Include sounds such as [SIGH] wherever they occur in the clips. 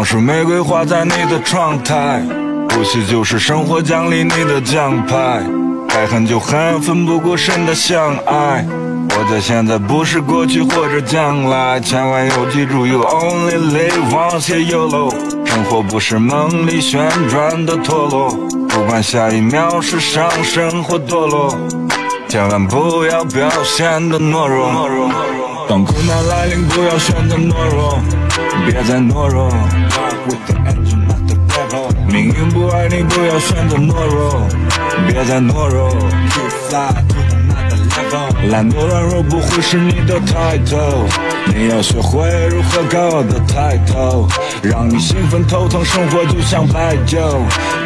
光是玫瑰花在你的窗台，呼吸就是生活奖励你的奖牌。爱恨就恨，奋不顾身的相爱。活在现在，不是过去或者将来。千万要记住，You only live once, YOLO。生活不是梦里旋转的陀螺，不管下一秒是上升或堕落，千万不要表现的懦弱。当苦难来临，不要选择懦弱，别再懦弱。命运不爱你，不要选择懦弱，别再懦弱。懒惰软弱不会是你的 title，你要学会如何高傲的抬头，让你兴奋头疼，生活就像白酒，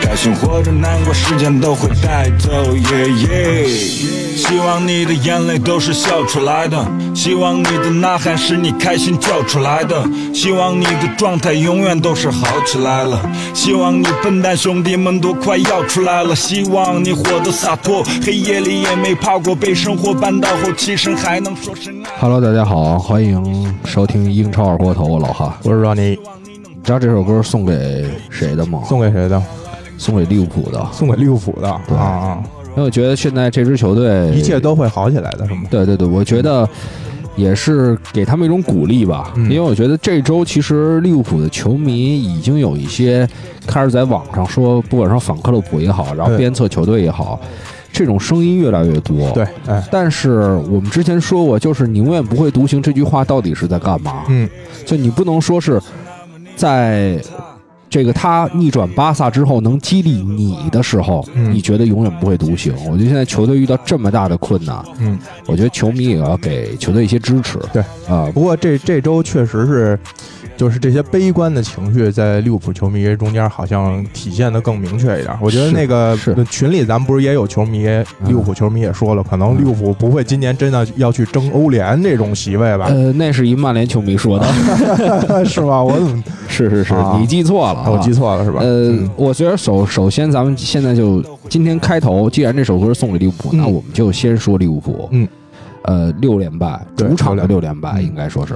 开心或者难过，时间都会带走。耶耶，希望你的眼泪都是笑出来的，希望你的呐喊是你开心叫出来的，希望你的状态永远都是好起来了，希望你笨蛋兄弟们都快要出来了，希望你活得洒脱，黑夜里也没怕过被生活绊倒后起身还能说声爱。Hello，大家好，欢迎收听英超二锅头，我老哈。我是让你你知道这首歌送给谁的吗？送给谁的？送给利物浦的。送给利物浦的对啊啊！因为我觉得现在这支球队一切都会好起来的，是吗？对对对，我觉得也是给他们一种鼓励吧。嗯因为我觉得这周其实利物浦的球迷已经有一些开始在网上说，不管说反克洛普也好，然后对鞭策球队也好，这种声音越来越多。对，哎，但是我们之前说过，就是你永远不会独行这句话到底是在干嘛？嗯，就你不能说是在这个他逆转巴萨之后能激励你的时候，嗯你觉得永远不会独行。我觉得现在球队遇到这么大的困难，嗯，我觉得球迷也要给球队一些支持。对啊、不过这这周确实是，就是这些悲观的情绪在利物浦球迷中间好像体现的更明确一点。我觉得那个是群里咱们不是也有球迷，利物浦球迷也说了，可能利物浦不会今年真的要去争欧联这种席位吧？呃，那是一曼联球迷说的，[LAUGHS] 是吧？我怎么 [LAUGHS] 是是是，啊你记错了啊，我记错了是吧？呃，嗯我觉得首首先，咱们现在就今天开头，既然这首歌送给利物浦，嗯那我们就先说利物浦。嗯，呃，六连败，主场的六六连败，嗯应该说是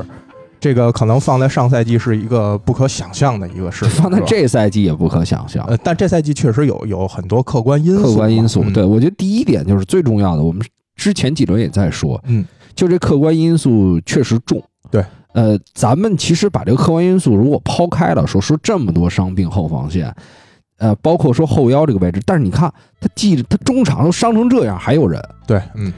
这个可能放在上赛季是一个不可想象的一个事情，[LAUGHS] 放在这赛季也不可想象。呃，但这赛季确实有有很多客观因素，客观因素，嗯对我觉得第一点就是最重要的，我们之前几轮也在说，嗯，就这客观因素确实重。对，呃，咱们其实把这个客观因素如果抛开了，说说这么多伤病后防线，呃，包括说后腰这个位置，但是你看他记着他中场都伤成这样，还有人。对，嗯，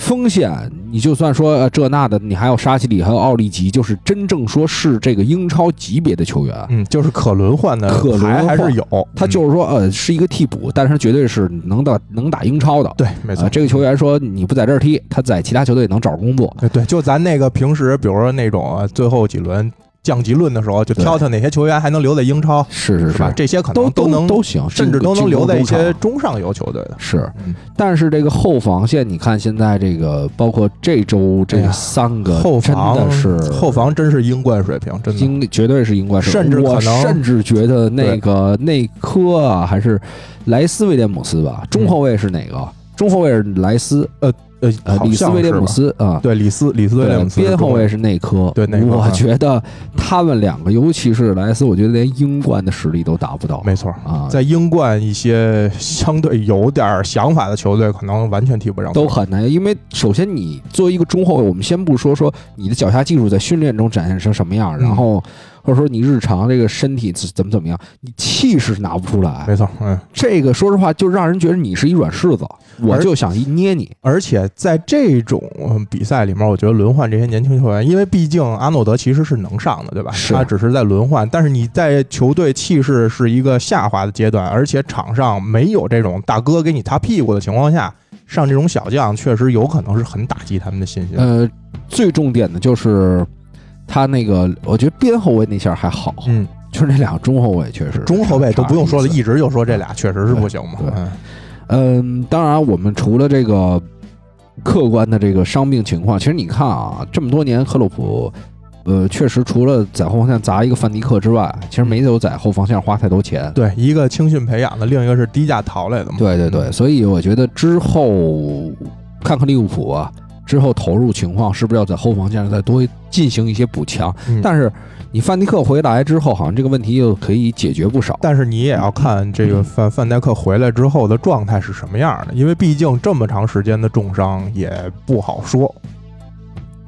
锋线，你就算说呃这那的，你还有沙奇里，还有奥利吉，就是真正说是这个英超级别的球员，嗯，就是可轮换的可轮换还还是有，他嗯就是说呃是一个替补，但是他绝对是能打能打英超的。对，没错啊，，这个球员说你不在这儿踢，他在其他球队能找工作。对对，就咱那个平时，比如说那种呃最后几轮降级论的时候，就挑挑哪些球员还能留在英超，是是是吧？这些可能都能能都行，甚至都能留在一些中上游球队的。是嗯，但是这个后防线，你看现在这个，包括这周这三个，后防真的是后防真是英冠水平，真的。英绝对是英冠水平，甚至我可能甚至觉得那个内科啊，还是莱斯威廉姆斯吧，中后卫是哪个？中后卫是莱斯，呃，呃，呃里斯威廉姆斯啊。对，里斯里斯威廉姆斯边后卫是内科，对内科我啊觉得他们两个，尤其是莱斯，我觉得连英冠的实力都达不到。没错。啊，在英冠一些相对有点想法的球队，可能完全踢不上。都很难，因为首先你作为一个中后卫，我们先不说说你的脚下技术在训练中展现成什么样，嗯然后或者说你日常这个身体怎怎么怎么样，你气势拿不出来。没错，嗯。这个说实话，就让人觉得你是一软柿子，我就想一捏你。而且在这种嗯比赛里面，我觉得轮换这些年轻球员，因为毕竟阿诺德其实是能上的，对吧？是他只是在轮换，但是你在球队气势是一个下滑的阶段，而且场上没有这种大哥给你擦屁股的情况下，上这种小将，确实有可能是很打击他们的信心。呃，最重点的就是他那个，我觉得边后卫那下还好，嗯，就是那俩中后卫确实中后卫都不用说了，一直就说这俩确实是不行嘛。嗯，当然，我们除了这个客观的这个伤病情况，其实你看啊，这么多年克洛普，呃，确实除了在后防线砸一个范迪克之外，其实没有在后防线花太多钱。对，一个青训培养的，另一个是低价淘来的嘛。对对对，所以我觉得之后看看利物浦啊，之后投入情况是不是要在后防线上再多进行一些补强？嗯但是你范迪克回来之后，好像这个问题又可以解决不少。但是你也要看这个范范戴克回来之后的状态是什么样的，因为毕竟这么长时间的重伤也不好说，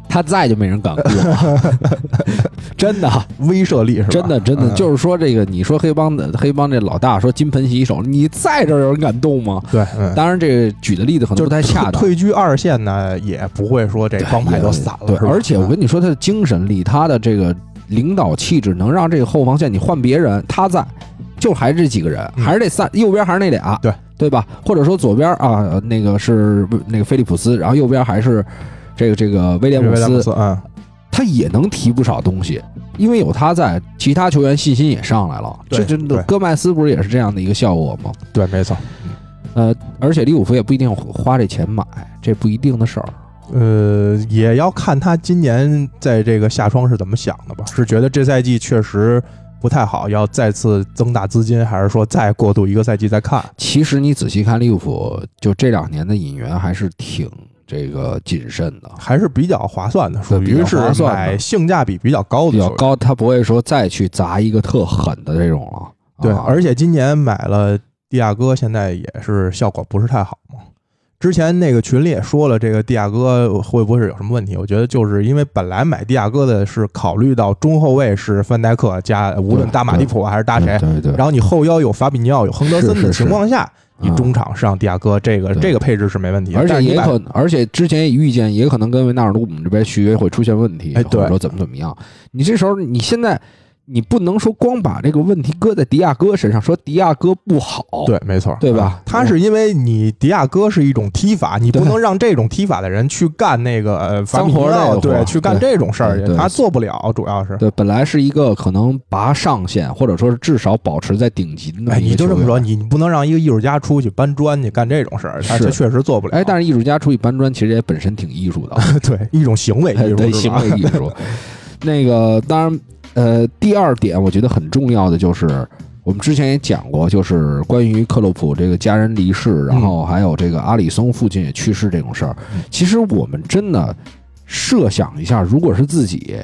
他在就没人敢过，[LAUGHS] 真的，威慑力是吧？真的，真的，嗯就是说这个，你说黑帮的黑帮这老大说金盆洗手，你在这儿有人敢动吗？对，嗯，当然，这个举的例子可能就不太恰当。退居二线呢，也不会说这帮派都散了，而且我跟你说，他的精神力，他的这个领导气质，能让这个后防线你换别人，他在，就还是这几个人，嗯还是这三，右边还是那俩，对对吧？或者说左边啊，那个是那个菲利普斯，然后右边还是这个这个威廉姆斯，威廉姆斯，嗯，他也能提不少东西，因为有他在，其他球员信心也上来了。对这真的，戈麦斯不是也是这样的一个效果吗？对，没错，呃，而且利物浦也不一定花这钱买，这不一定的事儿。呃，也要看他今年在这个夏窗是怎么想的吧？是觉得这赛季确实不太好，要再次增大资金，还是说再过渡一个赛季再看？其实你仔细看利物浦，就这两年的引援还是挺这个谨慎的，还是比较划算的，属于是买性价比比较高的。比较高，他不会说再去砸一个特狠的这种了。对，啊而且今年买了蒂亚戈，现在也是效果不是太好嘛。之前那个群里也说了，这个蒂亚戈会不会是有什么问题？我觉得就是因为本来买蒂亚戈的是考虑到中后卫是范戴克加无论搭马蒂普还是搭谁，对对对，然后你后腰有法比尼奥有亨德森的是是是情况下，你啊中场上迪亚哥这个对这个配置是没问题。而且也可，而且之前也预见，也可能跟维纳尔杜姆这边续约会出现问题，哎对或者说怎么怎么样。你这时候，你现在你不能说光把这个问题搁在迪亚哥身上，说迪亚哥不好，对，没错，对吧嗯他是因为你迪亚哥是一种踢法，你不能让这种踢法的人去干那个脏活儿对，去干这种事儿他做不了，主要是。对，本来是一个可能拔上限，或者说是至少保持在顶级的你就这么说，你你不能让一个艺术家出去搬砖去干这种事儿，他这确实做不了。哎，但是艺术家出去搬砖，其实也本身挺艺术的，[LAUGHS] 对一种行为艺术，对行为艺术。[LAUGHS] 那个当然，呃，第二点我觉得很重要的就是，我们之前也讲过，就是关于克洛普这个家人离世，然后还有这个阿里松父亲也去世这种事儿嗯。其实我们真的设想一下，如果是自己。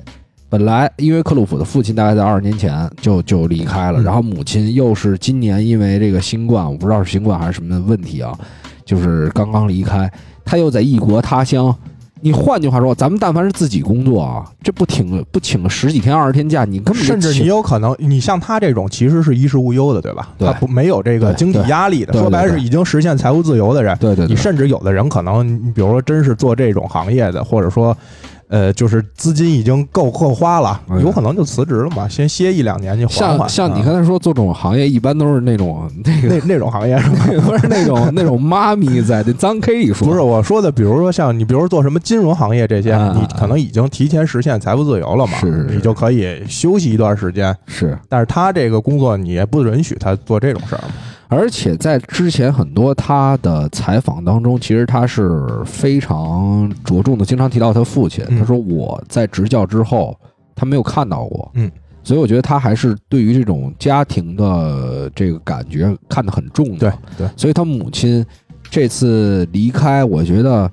本来，因为克洛普的父亲大概在二十年前就就离开了，嗯然后母亲又是今年因为这个新冠，我不知道是新冠还是什么问题啊，就是刚刚离开，他又在异国他乡。你换句话说，咱们但凡是自己工作啊，这不请个不请个十几天二十天假，你根本甚至你有可能，你像他这种其实是衣食无忧的，对吧？对他不没有这个经济压力的，说白了是已经实现财务自由的人。对对对，你甚至有的人可能，你比如说真是做这种行业的，或者说，呃，就是资金已经够够花了，嗯有可能就辞职了嘛，先歇一两年去缓像缓。像像你刚才说做这种行业，一般都是那种 [LAUGHS] 那个那那种行业是吧？[LAUGHS] 不是那种那种妈咪在那脏 K 里说，不是我说的，比如说像你，比如说做什么金融行业这些，啊你可能已经提前实现财富自由了嘛，你就可以休息一段时间。是，但是他这个工作你也不允许他做这种事儿嘛。而且在之前很多他的采访当中，其实他是非常着重的，经常提到他父亲。嗯他说我在执教之后，他没有看到过，嗯，所以我觉得他还是对于这种家庭的这个感觉看得很重的。对对，所以他母亲这次离开，我觉得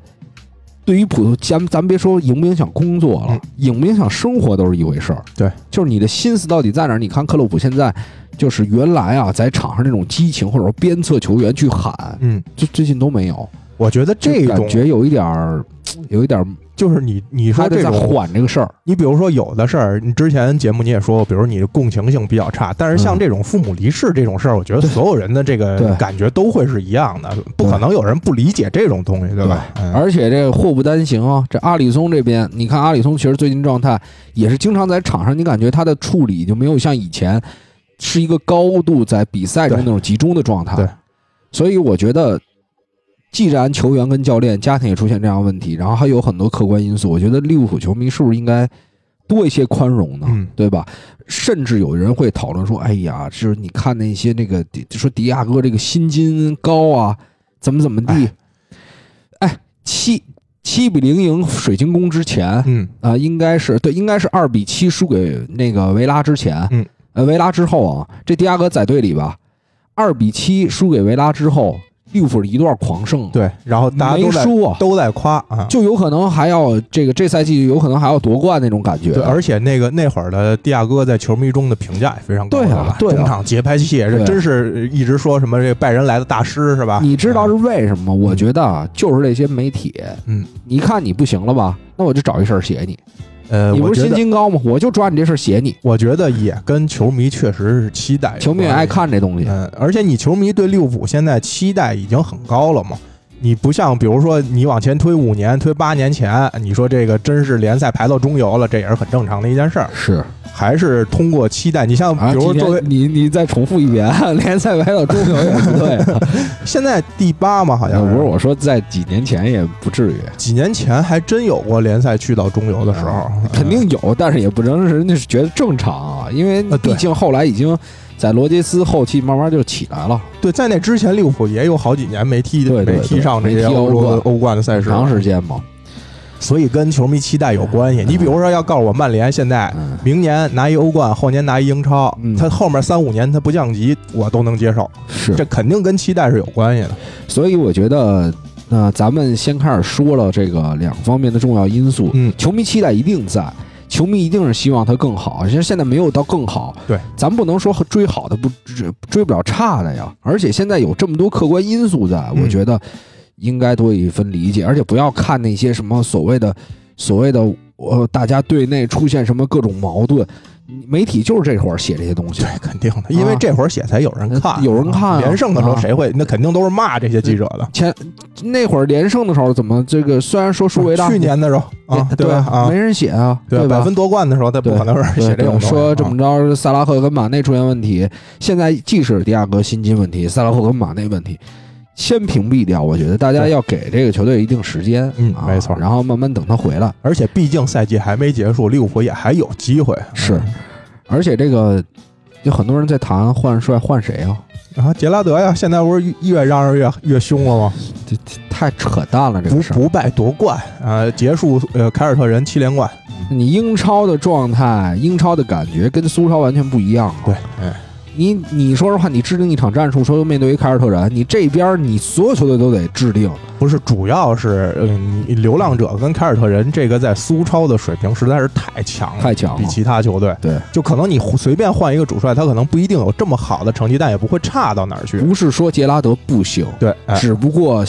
对于普通咱咱别说影不影响工作了，嗯影不影响生活都是一回事儿。对，就是你的心思到底在哪儿？你看克洛普现在就是原来啊，在场上那种激情或者说鞭策球员去喊，嗯，最最近都没有。我觉得这就种感觉有一点儿，有一点儿，就是你你说还得在这种缓这个事儿。你比如说有的事儿，你之前节目你也说过，比如你的共情性比较差，但是像嗯这种父母离世这种事儿，我觉得所有人的这个感觉都会是一样的，不可能有人不理解这种东西，对吧？嗯而且这个祸不单行啊，这阿里松这边，你看阿里松其实最近状态也是经常在场上，你感觉他的处理就没有像以前是一个高度在比赛中那种集中的状态。对，所以我觉得，既然球员跟教练、家庭也出现这样的问题，然后还有很多客观因素，我觉得利物浦球迷是不是应该多一些宽容呢？嗯对吧？甚至有人会讨论说：“哎呀，就是你看那些那个，就说迪亚哥这个薪金高啊，怎么怎么地。哎哎，七七比零赢水晶宫之前嗯啊、嗯应该是对，应该是二比七输给那个维拉之前，嗯，呃，维拉之后啊，这迪亚哥在队里吧，二比七输给维拉之后，利物浦一段狂胜，对，然后大家没都在输啊，都在夸啊。就有可能还要这个这赛季有可能还要夺冠那种感觉。对，而且那个那会儿的迪亚哥在球迷中的评价也非常高，对啊？对啊中场节拍器，这对真是一直说什么这拜仁来的大师是吧？你知道是为什么吗？我觉得啊，就是这些媒体，嗯，你看你不行了吧，那我就找一事儿写你。呃，你不是新我觉得金高吗？我就抓你这事儿写你。我觉得也跟球迷确实是期待球迷也爱看这东西，嗯，而且你球迷对利物浦现在期待已经很高了嘛。你不像，比如说你往前推五年、推八年前，你说这个真是联赛排到中游了，这也是很正常的一件事儿。是还是通过期待，你像啊。比如作为天你你再重复一遍，[LAUGHS] 联赛排到中游也不对啊。[LAUGHS] 现在第八嘛，好像不是我说，在几年前也不至于，几年前还真有过联赛去到中游的时候，啊肯定有，但是也不能是人家是觉得正常啊，因为毕竟后来已经在罗杰斯后期慢慢就起来了，对，在那之前利物浦也有好几年没踢对对没踢上这些欧洲欧冠的赛事，长时间嘛。所以跟球迷期待有关系。你比如说，要告诉我曼联现在嗯，明年拿一欧冠，后年拿一英超嗯，他后面三五年他不降级，我都能接受。是这肯定跟期待是有关系的。所以我觉得，那、咱们先开始说了这个两方面的重要因素。嗯，球迷期待一定在，球迷一定是希望他更好。其实现在没有到更好，对，咱不能说追好的不追追不了差的呀。而且现在有这么多客观因素在，嗯我觉得应该多一分理解，而且不要看那些什么所谓的所谓的呃，大家队内出现什么各种矛盾。媒体就是这会儿写这些东西。对，，肯定的，因为这会儿写才有人看，啊有人看啊。连胜的时候啊谁会？那肯定都是骂这些记者的。前那会儿连胜的时候，怎么这个虽然说输维大，去年的时候啊，对吧？啊。没，人写啊，对吧？百分夺冠的时候，他不可能是写这种东西说这啊么着，萨拉赫跟马内出现问题，现在既是迪亚哥薪金问题，萨拉赫跟马内问题，先屏蔽掉。我觉得大家要给这个球队一定时间，啊嗯没错然后慢慢等他回来。而且毕竟赛季还没结束，利物浦也还有机会。是而且这个有很多人在谈换帅换谁啊？啊，杰拉德呀，现在不是越让人越越凶了吗？这这太扯淡了，这不个事儿。不败夺冠啊，结束呃凯尔特人七连冠。你英超的状态，英超的感觉跟苏超完全不一样啊。对，哎，你你说实话，你制定一场战术，说面对于凯尔特人，你这边你所有球队都得制定，不是，主要是嗯，流浪者跟凯尔特人这个在苏超的水平实在是太强了，太强了比其他球队。对，就可能你随便换一个主帅，他可能不一定有这么好的成绩，但也不会差到哪儿去。不是说杰拉德不行，对，哎，只不过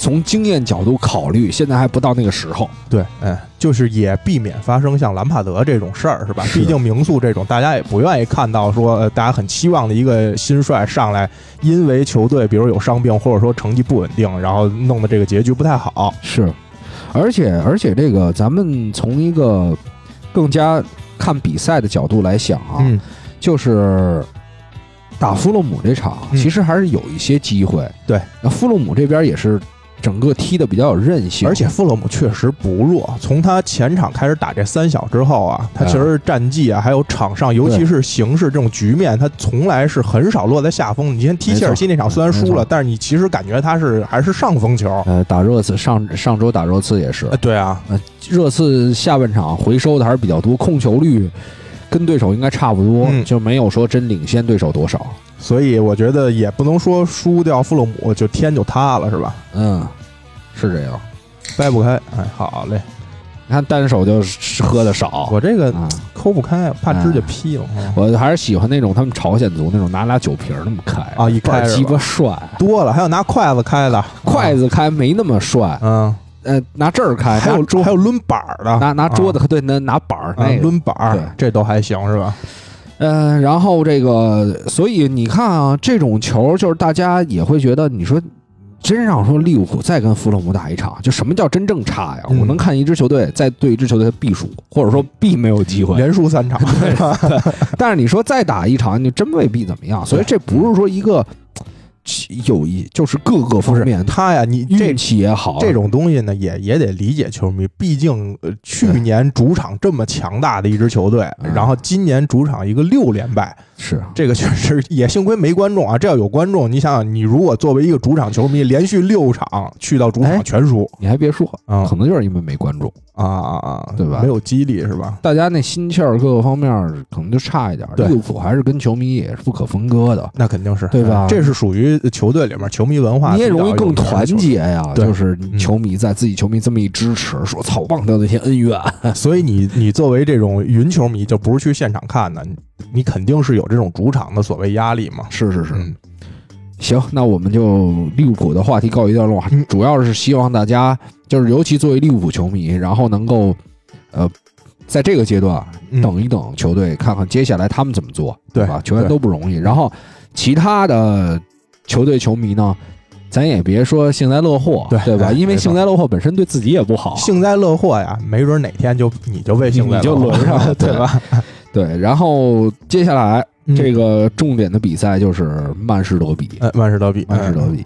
从经验角度考虑，现在还不到那个时候。对，哎，就是也避免发生像兰帕德这种事儿，是吧？毕竟名宿这种，大家也不愿意看到说，呃，大家很期望的一个新帅上来，因为球队比如有伤病，或者说成绩不稳定，然后弄得这个结局不太好。是，而且而且这个咱们从一个更加看比赛的角度来想啊，嗯，就是打弗洛姆这场，嗯其实还是有一些机会。对，那弗洛姆这边也是整个踢的比较有韧性，而且富勒姆确实不弱，从他前场开始打这三小之后啊，他其实战绩啊，还有场上，尤其是形势这种局面，他从来是很少落在下风。你先踢切尔西那场虽然输了，但是你其实感觉他是还是上风球。呃，打热刺上上周打热刺也是。呃，，对啊，热刺下半场回收的还是比较多，控球率跟对手应该差不多，嗯。就没有说真领先对手多少。所以我觉得也不能说输掉富勒姆就天就塌了，是吧？嗯，是这样。掰不开，哎，好嘞，你看单手就喝的少，我这个啊，抠不开，怕指甲劈了。嗯我还是喜欢那种他们朝鲜族那种拿俩酒瓶儿那么开啊一开鸡巴帅，多了，还有拿筷子开的，筷子开没那么帅，嗯，呃，拿这儿开，还有桌还有抡板儿的，拿拿桌子子，对，拿拿板儿。抡板儿对，这都还行是吧？呃，然后这个，所以你看啊，这种球就是大家也会觉得，你说真让说利物浦再跟弗洛姆打一场，就什么叫真正差呀？嗯我能看一支球队再对一支球队的必输，或者说必没有机会。连输三场，[LAUGHS] 但是你说再打一场，你真未必怎么样。所以这不是说一个有一就是各个方面他呀，你这运气也好，这种东西呢，也也得理解球迷，毕竟呃去年主场这么强大的一支球队，嗯然后今年主场一个六连败，是这个确实也幸亏没观众啊。这要有观众，你想想，你如果作为一个主场球迷，连续六场去到主哎场全输你还别说，啊可能就是因为没观众，啊啊啊，对吧没有激励是吧？大家那心气儿各个方面可能就差一点。对利物浦还是跟球迷也是不可分割的。那肯定是对吧这是属于球队里面球迷文化，你也容易更团结呀。对就是球迷在自己球迷这么一支持，说操，忘掉那些恩怨。[LAUGHS] 所以你你作为这种云球迷，就不是去现场看的，你你肯定是有这种主场的所谓压力嘛。是是是，嗯，行，那我们就利物浦的话题告一段落，嗯主要是希望大家就是尤其作为利物浦球迷，然后能够呃。在这个阶段，嗯等一等球队，看看接下来他们怎么做，对吧？球员都不容易。然后其他的球队球迷呢，咱也别说幸灾乐祸，对吧？哎因为幸灾乐祸本身对自己也不好。幸灾乐祸呀，没准哪天就你就被幸灾你就乐祸轮上了对吧？[LAUGHS] 对，然后接下来嗯这个重点的比赛就是曼市德比，呃曼市德比，曼市德比，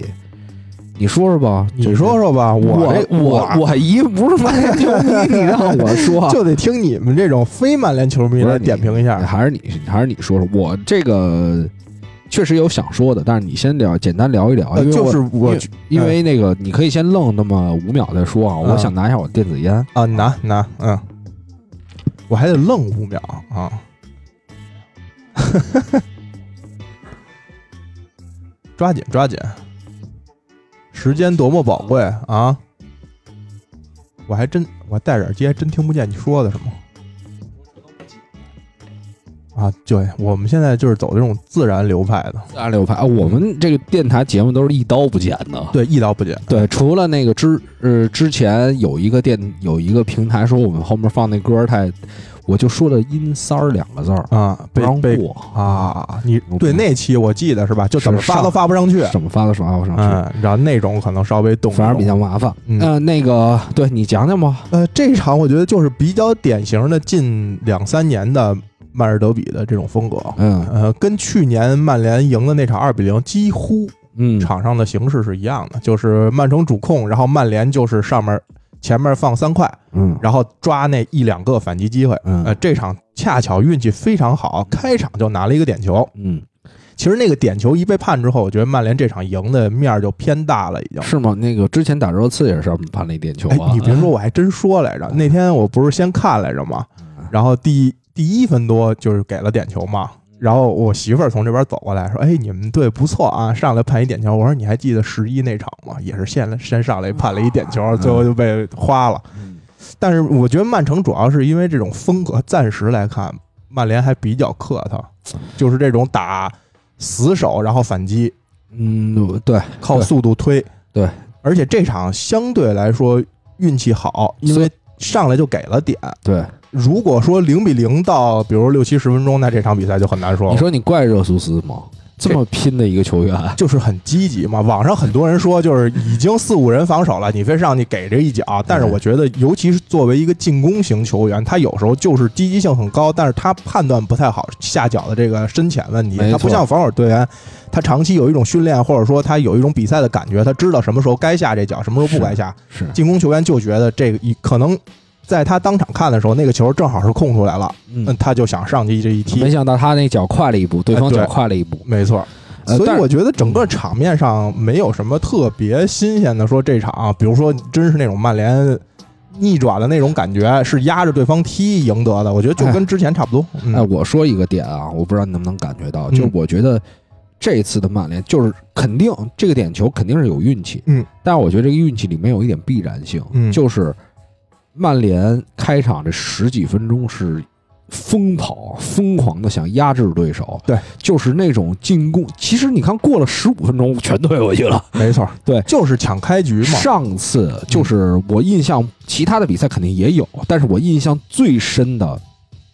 你说说吧，你说说吧，我这我我一不是曼联球迷，你让我说，[LAUGHS] 就得听你们这种非曼联球迷来是你点评一下。还是你还是你说说，我这个确实有想说的，但是你先聊，简单聊一聊，呃因为就是我因为因为那个你可以先愣那么五秒再说啊，我嗯想拿一下我电子烟，啊，拿拿，嗯，我还得愣五秒啊。[LAUGHS] 抓紧抓紧，时间多么宝贵啊！我还真我戴着耳机还真听不见你说的什么。啊，对，我们现在就是走这种自然流派的，自然流派啊，我们这个电台节目都是一刀不剪的，对，一刀不剪。对，除了那个之呃之前有一个电有一个平台说我们后面放那歌太，我就说了阴三儿两个字儿啊，不让过啊，你对那期我记得是吧？就怎么发都发不上去。怎么发都发不上去，嗯，然后那种可能稍微动，反而比较麻烦。嗯呃，那个对你讲讲吧。呃，这场我觉得就是比较典型的近两三年的曼市德比的这种风格。嗯呃，跟去年曼联赢的那场二比零几乎嗯，场上的形式是一样的，就是曼城主控，然后曼联就是上面前面放三块，嗯然后抓那一两个反击机会。嗯呃，这场恰巧运气非常好，开场就拿了一个点球。嗯，其实那个点球一被判之后，我觉得曼联这场赢的面儿就偏大了，已经。是吗？那个之前打热刺也是判了一点球哎啊。，你别说，我还真说来着。那天我不是先看来着吗？然后第第一分多就是给了点球嘛。然后我媳妇儿从这边走过来说：“哎，你们队不错啊，上来判一点球。”我说：“你还记得十一那场吗？也是先先上来判了一点球，最后就被花了。嗯但是我觉得曼城主要是因为这种风格，暂时来看，曼联还比较客套，就是这种打死守然后反击，嗯，对，靠速度推。对，而且这场相对来说运气好，因为上来就给了点。对，如果说零比零到比如六七十分钟，那这场比赛就很难说了。你说你怪热苏斯吗？这么拼的一个球员，[LAUGHS] 就是很积极嘛。网上很多人说，就是已经四五人防守了，你非上去给这一脚。但是我觉得，尤其是作为一个进攻型球员，他有时候就是积极性很高，但是他判断不太好下脚的这个深浅问题。他不像防守队员，他长期有一种训练，或者说他有一种比赛的感觉，他知道什么时候该下这脚，什么时候不该下。是进攻球员就觉得这个一可能。在他当场看的时候，那个球正好是空出来了，嗯。嗯，，他就想上去这一踢。没，想到他那脚快了一步，对方脚快了一步。没错。所以我觉得整个场面上没有什么特别新鲜的，说这场，比如说真是那种曼联逆转的那种感觉，是压着对方踢赢得的，我觉得就跟之前差不多。哎，嗯。我说一个点啊，我不知道你能不能感觉到，嗯。就是我觉得这次的曼联就是肯定这个点球肯定是有运气，嗯，但是我觉得这个运气里面有一点必然性，嗯。就是曼联开场这十几分钟是疯跑，疯狂的想压制对手，对，就是那种进攻。其实你看，过了十五分钟全退回去了。[LAUGHS] 没错，对就是抢开局嘛。上次就是我印象，其他的比赛肯定也有，但是我印象最深的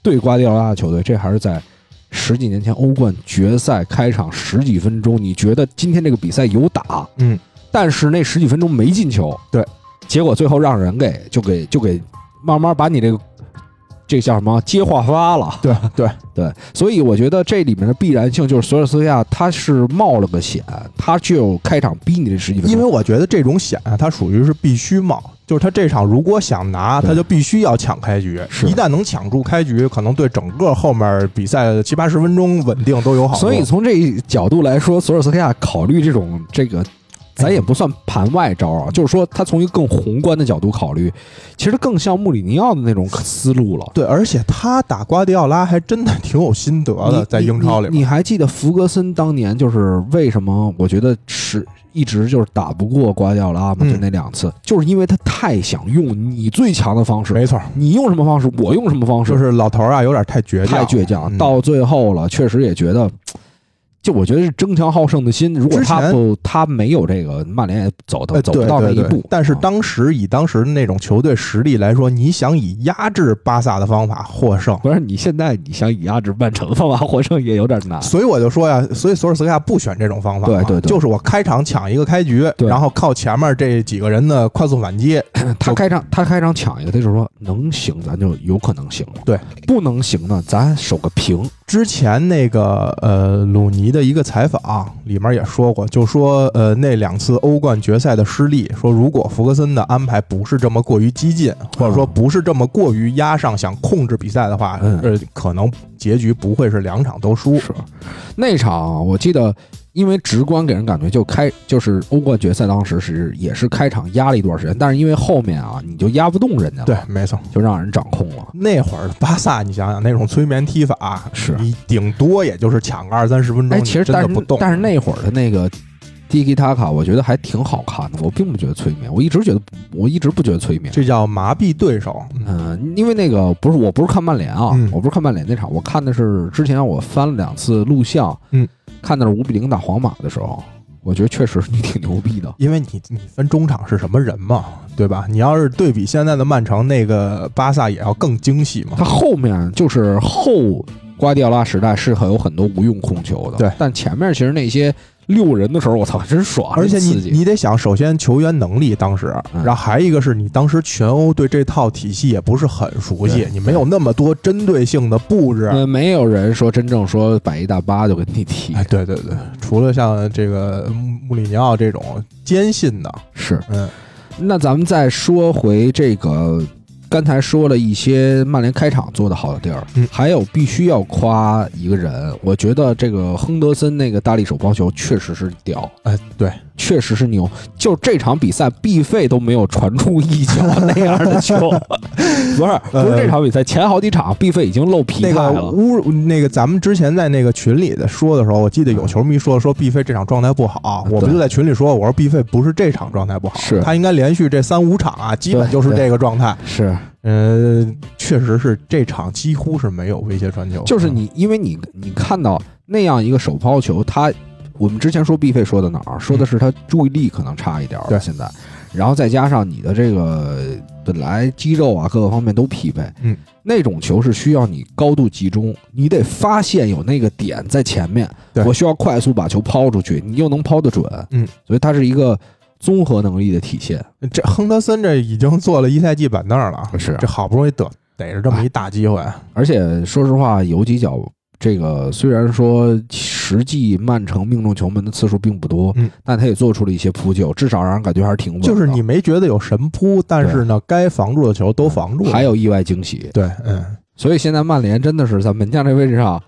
对瓜迪奥拉的球队，这还是在十几年前欧冠决赛开场十几分钟，你觉得今天这个比赛有打，嗯，但是那十几分钟没进球，对，结果最后让人给就给就给慢慢把你这个这个叫什么接话发了，对 [LAUGHS] 对，对，所以我觉得这里面的必然性就是索尔斯克亚他是冒了个险，他就开场逼你这十几分钟，因为我觉得这种险啊，它属于是必须冒，就是他这场如果想拿，他就必须要抢开局。一旦能抢住开局，可能对整个后面比赛七八十分钟稳定都有好处。所以从这一角度来说，索尔斯克亚考虑这种这个咱也不算盘外招啊，就是说他从一个更宏观的角度考虑，其实更像穆里尼奥的那种思路了。对，而且他打瓜迪奥拉还真的挺有心得的，在英超里你，你还记得弗格森当年就是为什么？我觉得是一直就是打不过瓜迪奥拉嘛，嗯就那两次，就是因为他太想用你最强的方式，没错，你用什么方式，我用什么方式，就是老头儿啊，有点太倔强，太倔强。嗯到最后了，确实也觉得，就我觉得是争强好胜的心。如果他不，他没有这个，曼联也走到呃，走不到那对对对一步。啊但是当时以当时那种球队实力来说，你想以压制巴萨的方法获胜，不是你现在你想以压制曼城的方法获胜也有点难。所以我就说呀，所以索尔斯克亚不选这种方法，对对对就是我开场抢一个开局，然后靠前面这几个人的快速反击，[CLEARS THROAT] 他开场他开场抢一个，他就是说能行咱就有可能行了，对，不能行呢咱守个平。之前那个呃鲁尼的一个采访里面也说过，就说呃那两次欧冠决赛的失利，说如果福格森的安排不是这么过于激进，或者说不是这么过于压上想控制比赛的话，嗯呃可能结局不会是两场都输。是那场我记得，因为直观给人感觉就开就是欧冠决赛当时是也是开场压了一段时间，但是因为后面啊你就压不动人家了，对，，没错。就让人掌控了。那会儿的巴萨，你想想那种催眠踢法，是你顶多也就是抢个二三十分钟，哎，其实但是不动。但是那会儿的那个 Tiki Taka，我觉得还挺好看的。我并不觉得催眠，我一直觉得我一直不觉得催眠。这叫麻痹对手。嗯，因为那个不是我不是看曼联啊，嗯我不是看曼联那场，我看的是之前我翻了两次录像，嗯，看的是五比零打皇马的时候，我觉得确实你挺牛逼的。因为你你分中场是什么人嘛，对吧？你要是对比现在的曼城，那个巴萨也要更精细嘛他。后面就是后瓜迪奥拉时代是很有很多无用控球的，对。但前面其实那些溜人的时候，我操，真爽，而且你你得想，首先球员能力当时，嗯。然后还一个是你当时全欧对这套体系也不是很熟悉，你没有那么多针对性的布置。呃，没有人说真正说百一大巴就跟你踢，哎，对对对，除了像这个穆穆里尼奥这种坚信的，是。嗯，那咱们再说回这个，刚才说了一些曼联开场做的好的地儿，嗯。还有必须要夸一个人，我觉得这个亨德森那个大力手抛球确实是屌，哎，对，确实是牛。就这场比赛，毕费都没有传出一脚那样的球，[LAUGHS] 不是不是这场比赛，前好几场毕费已经露皮了。那个态了。乌那个咱们之前在那个群里的说的时候，我记得有球迷说说毕费这场状态不好，嗯我们就在群里说，我说毕费不是这场状态不好，是。他应该连续这三五场啊，基本就是这个状态。是，呃，确实是这场几乎是没有威胁传球，就是你，因为你你看到那样一个手抛球，他我们之前说毕费说的哪儿？说的是他注意力可能差一点儿对。现在，然后再加上你的这个本来肌肉啊各个方面都疲惫，嗯，那种球是需要你高度集中，你得发现有那个点在前面，对。我需要快速把球抛出去，你又能抛得准，嗯，所以它是一个综合能力的体现，这亨德森这已经坐了一赛季板凳了，是。这好不容易得逮着这么一大机会，而且说实话，有几脚这个虽然说实际曼城命中球门的次数并不多，嗯，但他也做出了一些扑救，至少让人感觉还是挺稳。就是你没觉得有神扑，但是呢，该防住的球都防住了，还有意外惊喜，对，嗯，所以现在曼联真的是在门将这位置上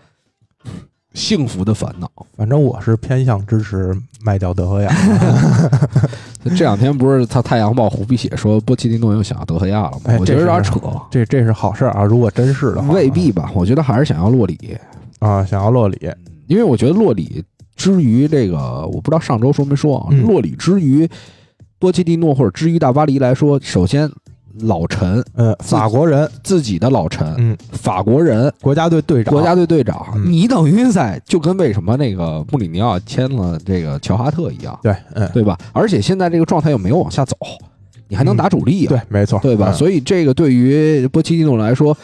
幸福的烦恼。反正我是偏向支持卖掉德赫亚，[LAUGHS] 这两天不是他《太阳报》胡皮写说波切蒂诺又想要德赫亚了吗？哎我觉得有点扯，这这是好事啊！如果真是的话，未必吧？我觉得还是想要洛里，啊，想要洛里，因为我觉得洛里之于这个，我不知道上周说没说啊，嗯洛里之于波切蒂诺或者之于大巴黎来说，首先老臣呃，法国人，自己的老臣，嗯，法国人，国家队队长，国家队队长，嗯你等于在就跟为什么那个穆里尼奥签了这个乔哈特一样，对，嗯，对吧？而且现在这个状态又没有往下走，你还能打主力啊，对，没错，对吧？嗯所以这个对于波切蒂诺来说，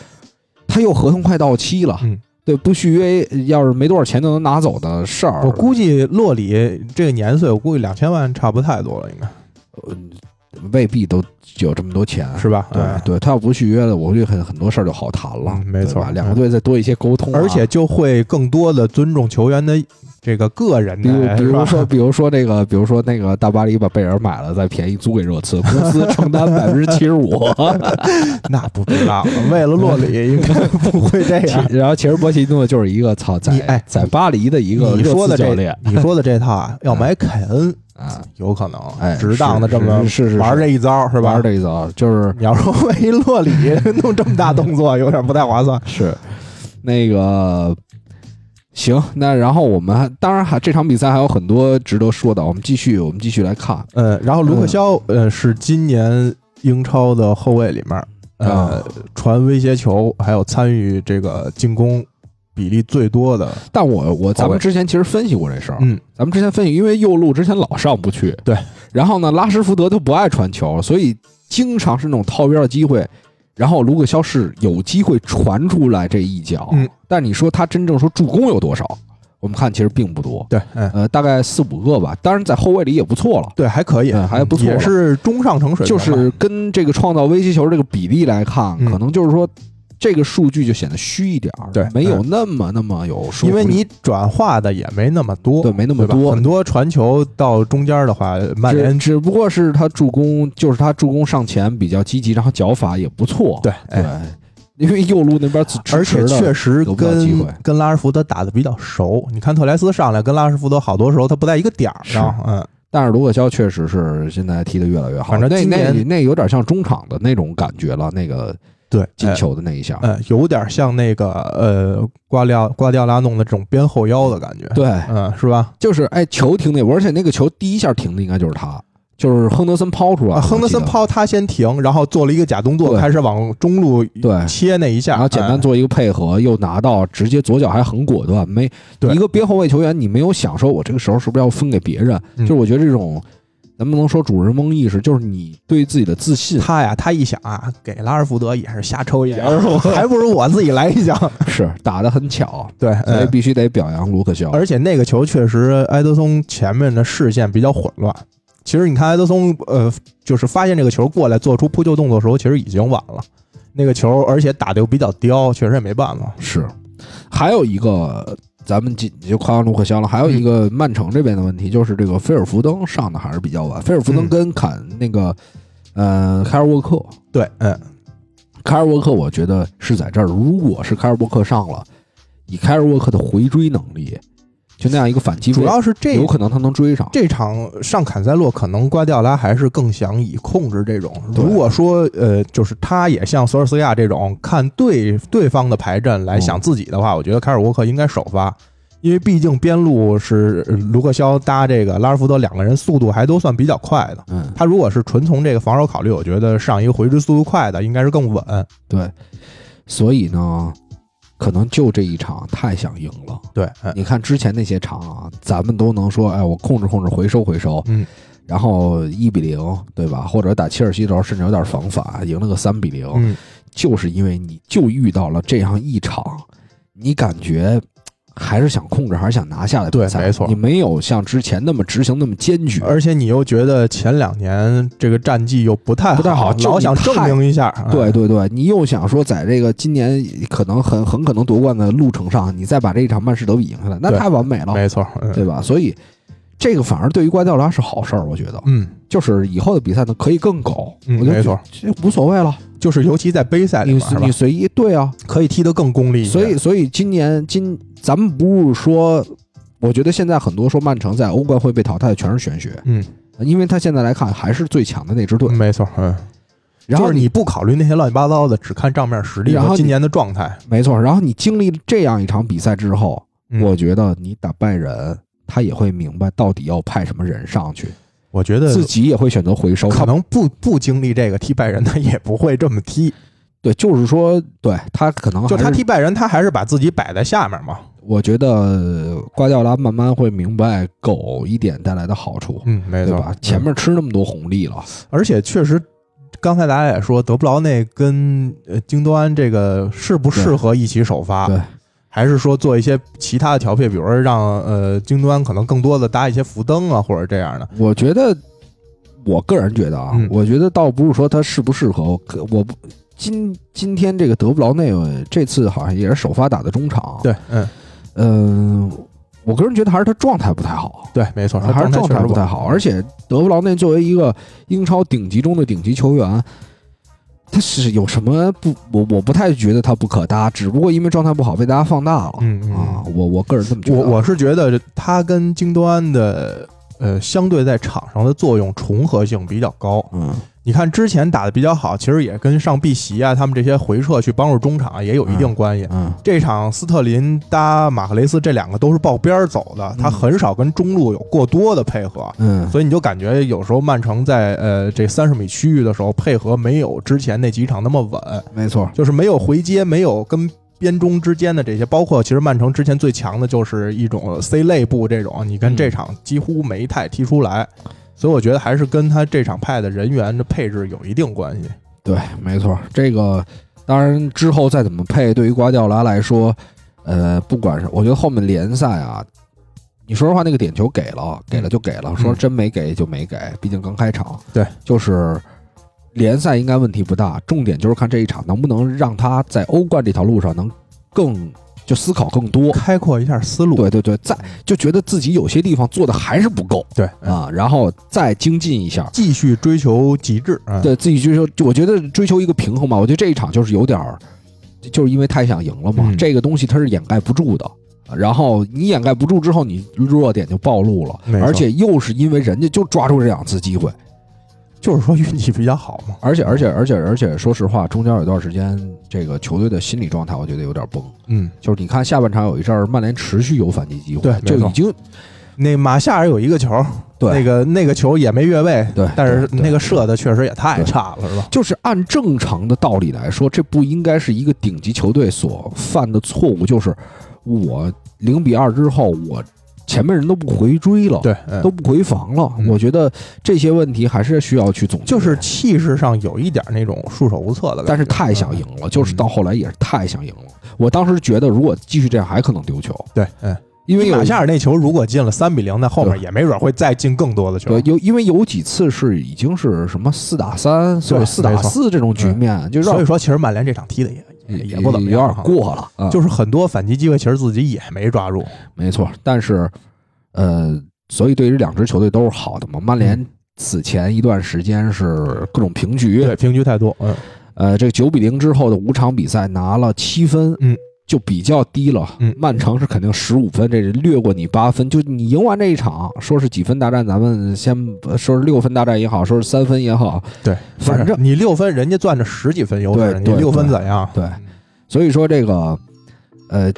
他又合同快到期了，嗯对，不续约要是没多少钱就能拿走的事儿，我估计洛里这个年岁，我估计两千万差不太多了，应该未必都有这么多钱，是吧？对嗯对，他要不续约了，我觉得很很多事儿就好谈了，嗯没错。两个嗯队再多一些沟通啊、而且就会更多的尊重球员的这个个人比如的，比如说，比如说那个，比如说那个大巴黎把贝尔买了，再便宜租给热刺，[LAUGHS] 公司承担百分之七十五。[LAUGHS] 那不知道，为了洛里应该不会这样。然后其实波切蒂诺就是一个操在你哎在巴黎的一个热你说的这刺教练，，[LAUGHS] 你说的这套啊，要买凯恩，啊，有可能，哎值当的这么是是是玩这一招是吧？玩这一招就是 [LAUGHS] 你要说为一洛里弄这么大动作，有点不太划算。[LAUGHS] 是那个行，那然后我们当然还这场比赛还有很多值得说的，我们继续我们继续来看。嗯，然后卢克肖，呃，是今年英超的后卫里面，呃啊，传威胁球还有参与这个进攻比例最多的。但我我咱们之前其实分析过这事儿，嗯，咱们之前分析，因为右路之前老上不去，对，然后呢，拉什福德他不爱传球，所以经常是那种套边的机会，然后卢克肖是有机会传出来这一脚，嗯，但你说他真正说助攻有多少？我们看其实并不多，对，嗯，呃，大概四五个吧，当然在后卫里也不错了。对，还可以，嗯还不错也是中上乘水平就。是跟这个创造危机球这个比例来看，嗯。可能就是说这个数据就显得虚一点儿，对没有那么那么有说服力，因为你转化的也没那么多，对没那么多。很多传球到中间的话，曼联只不过是他助攻，就是他助攻上前比较积极，然后脚法也不错。对，对哎，，因为右路那边支而且确实跟会。跟拉什福德打的比较熟。你看特莱斯上来跟拉什福德好多时候他不在一个点儿上，嗯，但是卢克肖确实是现在踢得越来越好，反正那那那有点像中场的那种感觉了，那个对，进哎球的那一下。呃，有点像那个呃瓜迪奥瓜迪奥拉弄的这种边后腰的感觉，对，嗯，是吧？就是哎，球停那，而且那个球第一下停的应该就是他，就是亨德森抛出来啊，亨德森抛他先停，然后做了一个假动作，开始往中路对切那一下，然后简单哎做一个配合，又拿到，直接左脚还很果断，没对一个边后卫球员，你没有想说我这个时候是不是要分给别人？嗯就是我觉得这种，能不能说主人翁意识，就是你对自己的自信他呀，他一想啊，给拉尔福德也是瞎抽一脚，[LAUGHS] [LAUGHS] 还不如我自己来一脚。[LAUGHS] 是打得很巧，对，所以嗯必须得表扬卢克肖。而且那个球确实，埃德松前面的视线比较混乱。其实你看埃德松，呃，就是发现这个球过来做出扑救动作的时候，其实已经晚了。那个球，而且打的又比较刁，确实也没办法。是，还有一个。咱们紧就夸完卢克肖了，还有一个曼城这边的问题，就是这个菲尔福登上的还是比较晚。菲尔福登嗯跟坎那个，呃，凯尔沃克，对，嗯，凯尔沃克，我觉得是在这儿。如果是凯尔沃克上了，以凯尔沃克的回追能力，就那样一个反击，主要是这有可能他能追上。这场上坎塞洛，可能瓜迪奥拉还是更想以控制这种。如果说呃，就是他也像索尔斯克亚这种看对对方的排阵来想自己的话，我觉得凯尔沃克应该首发，因为毕竟边路是呃卢克肖搭这个拉尔福德两个人速度还都算比较快的。嗯，他如果是纯从这个防守考虑，我觉得上一个回追速度快的应该是更稳。对。所以呢，可能就这一场太想赢了。对，嗯你看之前那些场啊，咱们都能说，哎，我控制控制，回收回收，嗯，然后一比零，对吧？或者打切尔西的时候，甚至有点防反，赢了个三比零，嗯，就是因为你就遇到了这样一场，你感觉还是想控制，还是想拿下来比赛，对没错你没有像之前那么执行那么坚决，而且你又觉得前两年这个战绩又不太不太好就老想证明一下。嗯，对对对，你又想说在这个今年可能很很可能夺冠的路程上，你再把这一场曼市德比赢下来，那太完美了，没错，嗯对吧？所以这个反而对于瓜迪奥拉是好事儿，我觉得，嗯，就是以后的比赛呢可以更狗，嗯我觉得没错这，无所谓了，就是尤其在杯赛里你你随意，对啊，可以踢得更功利。所以，所以今年今咱们不是说，我觉得现在很多说曼城在欧冠会被淘汰的全是玄学，嗯，因为他现在来看还是最强的那支队。没错，嗯。然后就是你不考虑那些乱七八糟的，只看账面实力然后你和今年的状态。没错，然后你经历这样一场比赛之后，嗯我觉得你打拜仁，他也会明白到底要派什么人上去，我觉得自己也会选择回收。可能不不经历这个踢拜仁，他也不会这么踢。对，就是说，对他可能就他踢拜仁，他还是把自己摆在下面嘛。我觉得瓜迪奥拉慢慢会明白狗一点带来的好处，嗯，没错对吧？前面吃那么多红利了，而且确实，刚才大家也说，德布劳内跟呃京多安这个适不适合一起首发？对，还是说做一些其他的调配，比如说让呃京多安可能更多的搭一些福登啊，或者这样的。我觉得，我个人觉得啊，嗯我觉得倒不是说他适不适合，可我不今今天这个德布劳内这次好像也是首发打的中场，，对，嗯，嗯、我个人觉得还是他状态不太好，对，没错，他还是状态不太好，而且德布劳内作为一个英超顶级中的顶级球员。他是有什么不我我不太觉得他不可搭，只不过因为状态不好被大家放大了、嗯嗯。啊，我我个人这么觉得。我我是觉得他跟京多安的呃，相对在场上的作用重合性比较高。嗯，你看之前打的比较好，其实也跟上碧玺啊他们这些回撤去帮助中场也有一定关系。嗯，这场斯特林搭马克雷斯这两个都是抱边儿走的，他很少跟中路有过多的配合。嗯，所以你就感觉有时候曼城在呃这三十米区域的时候配合没有之前那几场那么稳，没错，就是没有回接，没有跟边中之间的这些，包括其实曼城之前最强的就是一种 C 类部这种，你跟这场几乎没太踢出来，所以我觉得还是跟他这场派的人员的配置有一定关系。对，没错，这个当然之后再怎么配，对于瓜迪奥拉来说，呃，不管是我觉得后面联赛啊，你说实话，那个点球给了，给了就给了，说真没给就没给，毕竟刚开场。对，就是联赛应该问题不大，重点就是看这一场能不能让他在欧冠这条路上能更就思考更多。开阔一下思路，对对对，再就觉得自己有些地方做的还是不够对嗯啊，然后再精进一下，继续追求极致。嗯对自己追求，我觉得追求一个平衡吧。我觉得这一场就是有点儿，就是因为太想赢了嘛，嗯这个东西它是掩盖不住的。然后你掩盖不住之后，你弱点就暴露了而且又是因为人家就抓住这两次机会，就是说运气比较好嘛。而且而且而且而且，说实话，中间有段时间这个球队的心理状态，我觉得有点崩。嗯，就是你看下半场有一阵儿，曼联持续有反击机会，对就已经那马夏尔有一个球，对那个那个球也没越位，对但是那个射的确实也太差了，是吧？就是按正常的道理来说，这不应该是一个顶级球队所犯的错误，就是我零比二之后，我前面人都不回追了，对，嗯。都不回防了。嗯。我觉得这些问题还是需要去总结，就是气势上有一点那种束手无策的但是太想赢了，就是到后来也是太想赢了。我当时觉得，如果继续这样，还可能丢球，对，嗯，因为马夏尔那球如果进了三比零，那后面也没准会再进更多的球。对。有因为有几次是已经是什么四打三，四打四这种局面，就让所以说，其实曼联这场踢的也也也不怎么有点过了，啊就是很多反击机会，其实自己也没抓住。没错，但是，呃，所以对于两支球队都是好的嘛。曼联此前一段时间是各种平局，对，平局太多，嗯，呃，这个九比零之后的五场比赛拿了七分，嗯，就比较低了。嗯曼城是肯定十五分，这是略过你八分。就你赢完这一场，说是几分大战，咱们先呃说是六分大战也好，说是三分也好，对，反正你六分，人家攥着十几分优势，你六分怎样？对所以说这个，呃。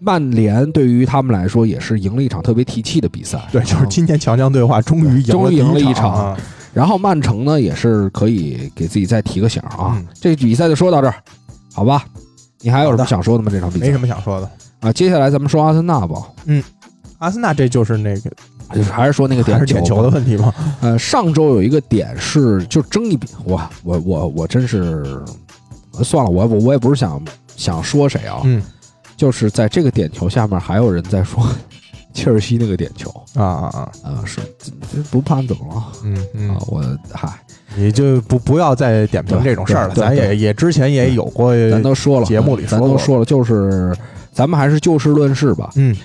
曼联对于他们来说也是赢了一场特别提气的比赛，对，就是嗯今天强强对话，终于赢终于赢了了一场啊！然后曼城呢，也是可以给自己再提个醒啊。嗯这比赛就说到这儿，好吧？你还有什么想说的吗？这场比赛没什么想说的。啊。接下来咱们说阿森纳吧，嗯阿森纳这就是那个就是还是说那个点球的问题吗？呃，上周有一个点是就争议比，哇我我我真是算了，我我我也不是想想说谁啊，嗯就是在这个点球下面还有人在说 [LAUGHS] 切尔西那个点球啊啊啊，啊、是不判怎么了嗯嗯啊？，我嗨，你就不不要再点评这种事儿了。咱也也之前也有过，咱都说了，节目里咱都说了，就是咱们还是就事论事吧。嗯，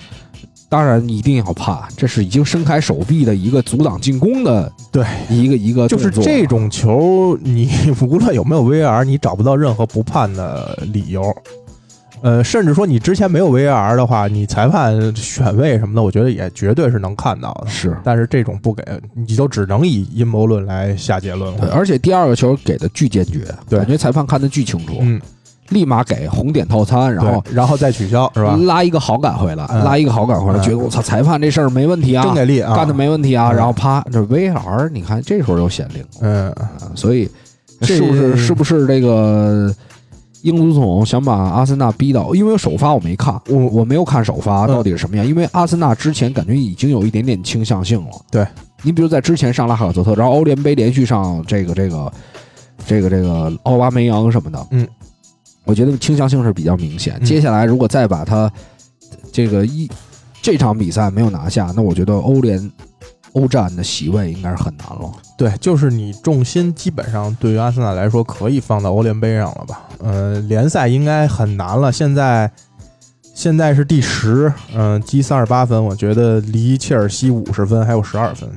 当然一定要怕，这是已经伸开手臂的一个阻挡进攻的对，一个一个就是这种球，你无论有没有 VAR，你找不到任何不判的理由。呃，甚至说你之前没有 VAR 的话，你裁判选位什么的，我觉得也绝对是能看到的。是但是这种不给，你就只能以阴谋论来下结论对，了。而且第二个球给的巨坚决，对感觉裁判看的巨清楚，嗯，立马给红点套餐，然后然后再取消是吧？拉一个好感回来，嗯拉一个好感回来，嗯觉得我操，裁判这事儿没问题啊真，给力啊！干的没问题啊，嗯然后啪，这 VAR 你看这时候又显灵，嗯，啊所以这是不是是不是这个英足总想把阿森纳逼到？因为首发我没看，我我没有看首发嗯到底是什么样，因为阿森纳之前感觉已经有一点点倾向性了。对，你比如在之前上拉赫尔泽特，然后欧联杯连续上这个这个这个这个奥巴梅扬什么的，嗯，我觉得倾向性是比较明显。嗯接下来如果再把他这个一这场比赛没有拿下，那我觉得欧联欧战的席位应该是很难了。对，就是你重心基本上对于阿森纳来说可以放到欧联杯上了吧？呃，联赛应该很难了。现在现在是第十，嗯、积三十八分，我觉得离切尔西五十分还有十二分，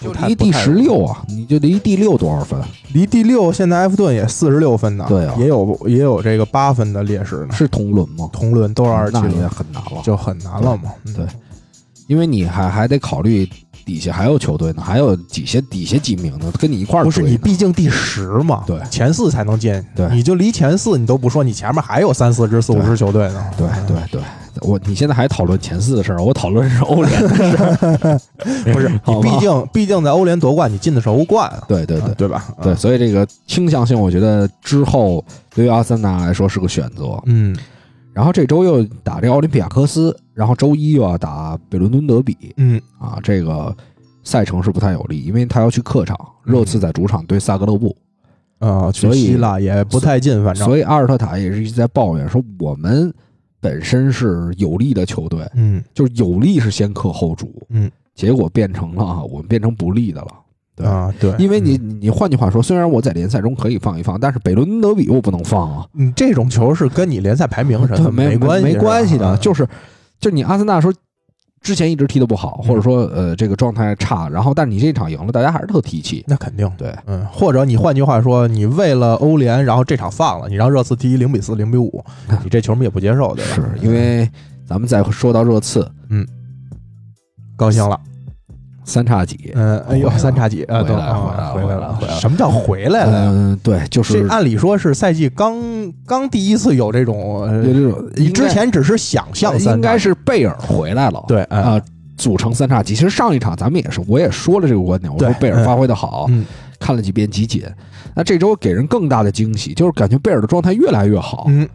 就离第十，六啊，你就离第六多少分？离第六。现在埃弗顿也四十六分呢，对啊也有也有这个八分的劣势呢。是同轮吗？同轮都是二十七那也，很难了，就很难了嘛。嗯对因为你还还得考虑底下还有球队呢，还有底下底下几名呢，跟你一块儿不是你毕竟第十嘛，对。前四才能进，对。你就离前四你都不说，你前面还有三四支、四五支球队呢，对对对，我你现在还讨论前四的事儿，我讨论是欧联的事儿，不是，[LAUGHS] 你毕竟毕竟在欧联夺冠，你进的是欧冠啊，对对对。啊对吧？对，啊，所以这个倾向性，我觉得之后对于阿森纳来说是个选择。嗯然后这周又打这奥林匹亚科斯，然后周一又要打北伦敦德比。嗯。啊，这个赛程是不太有利，因为他要去客场，热刺在主场对萨格勒布，啊，去所以希腊也不太近，反正。所以阿尔特塔也是一直在抱怨说我们本身是有利的球队，嗯。就是有利是先克后主，嗯，结果变成了啊我们变成不利的了。对。啊对，因为你嗯。你换句话说，虽然我在联赛中可以放一放，但是北伦敦德比我不能放啊，嗯这种球是跟你联赛排名什 [LAUGHS] 对，么没关系没关系的，是就是就你阿森纳说之前一直踢的不好，嗯或者说呃这个状态差，然后但是你这场赢了，大家还是特提气。那肯定。对，嗯，或者你换句话说，你为了欧联，然后这场放了，你让热刺踢零比四、零比五，[LAUGHS] 你这球迷也不接受，对吧？是因为咱们再说到热刺，嗯。高兴了，三叉戟，嗯，哎呦，三叉戟，呃，回都来了回来了啊回来了什么叫回来了？嗯，对，就是这按理说是赛季刚刚第一次有这种，这种，你之前只是想象应该是贝尔回来了，对哎啊，组成三叉戟。其实上一场咱们也是，我也说了这个观点，我说贝尔发挥的好，嗯看了几遍集锦。那这周给人更大的惊喜，就是感觉贝尔的状态越来越好，嗯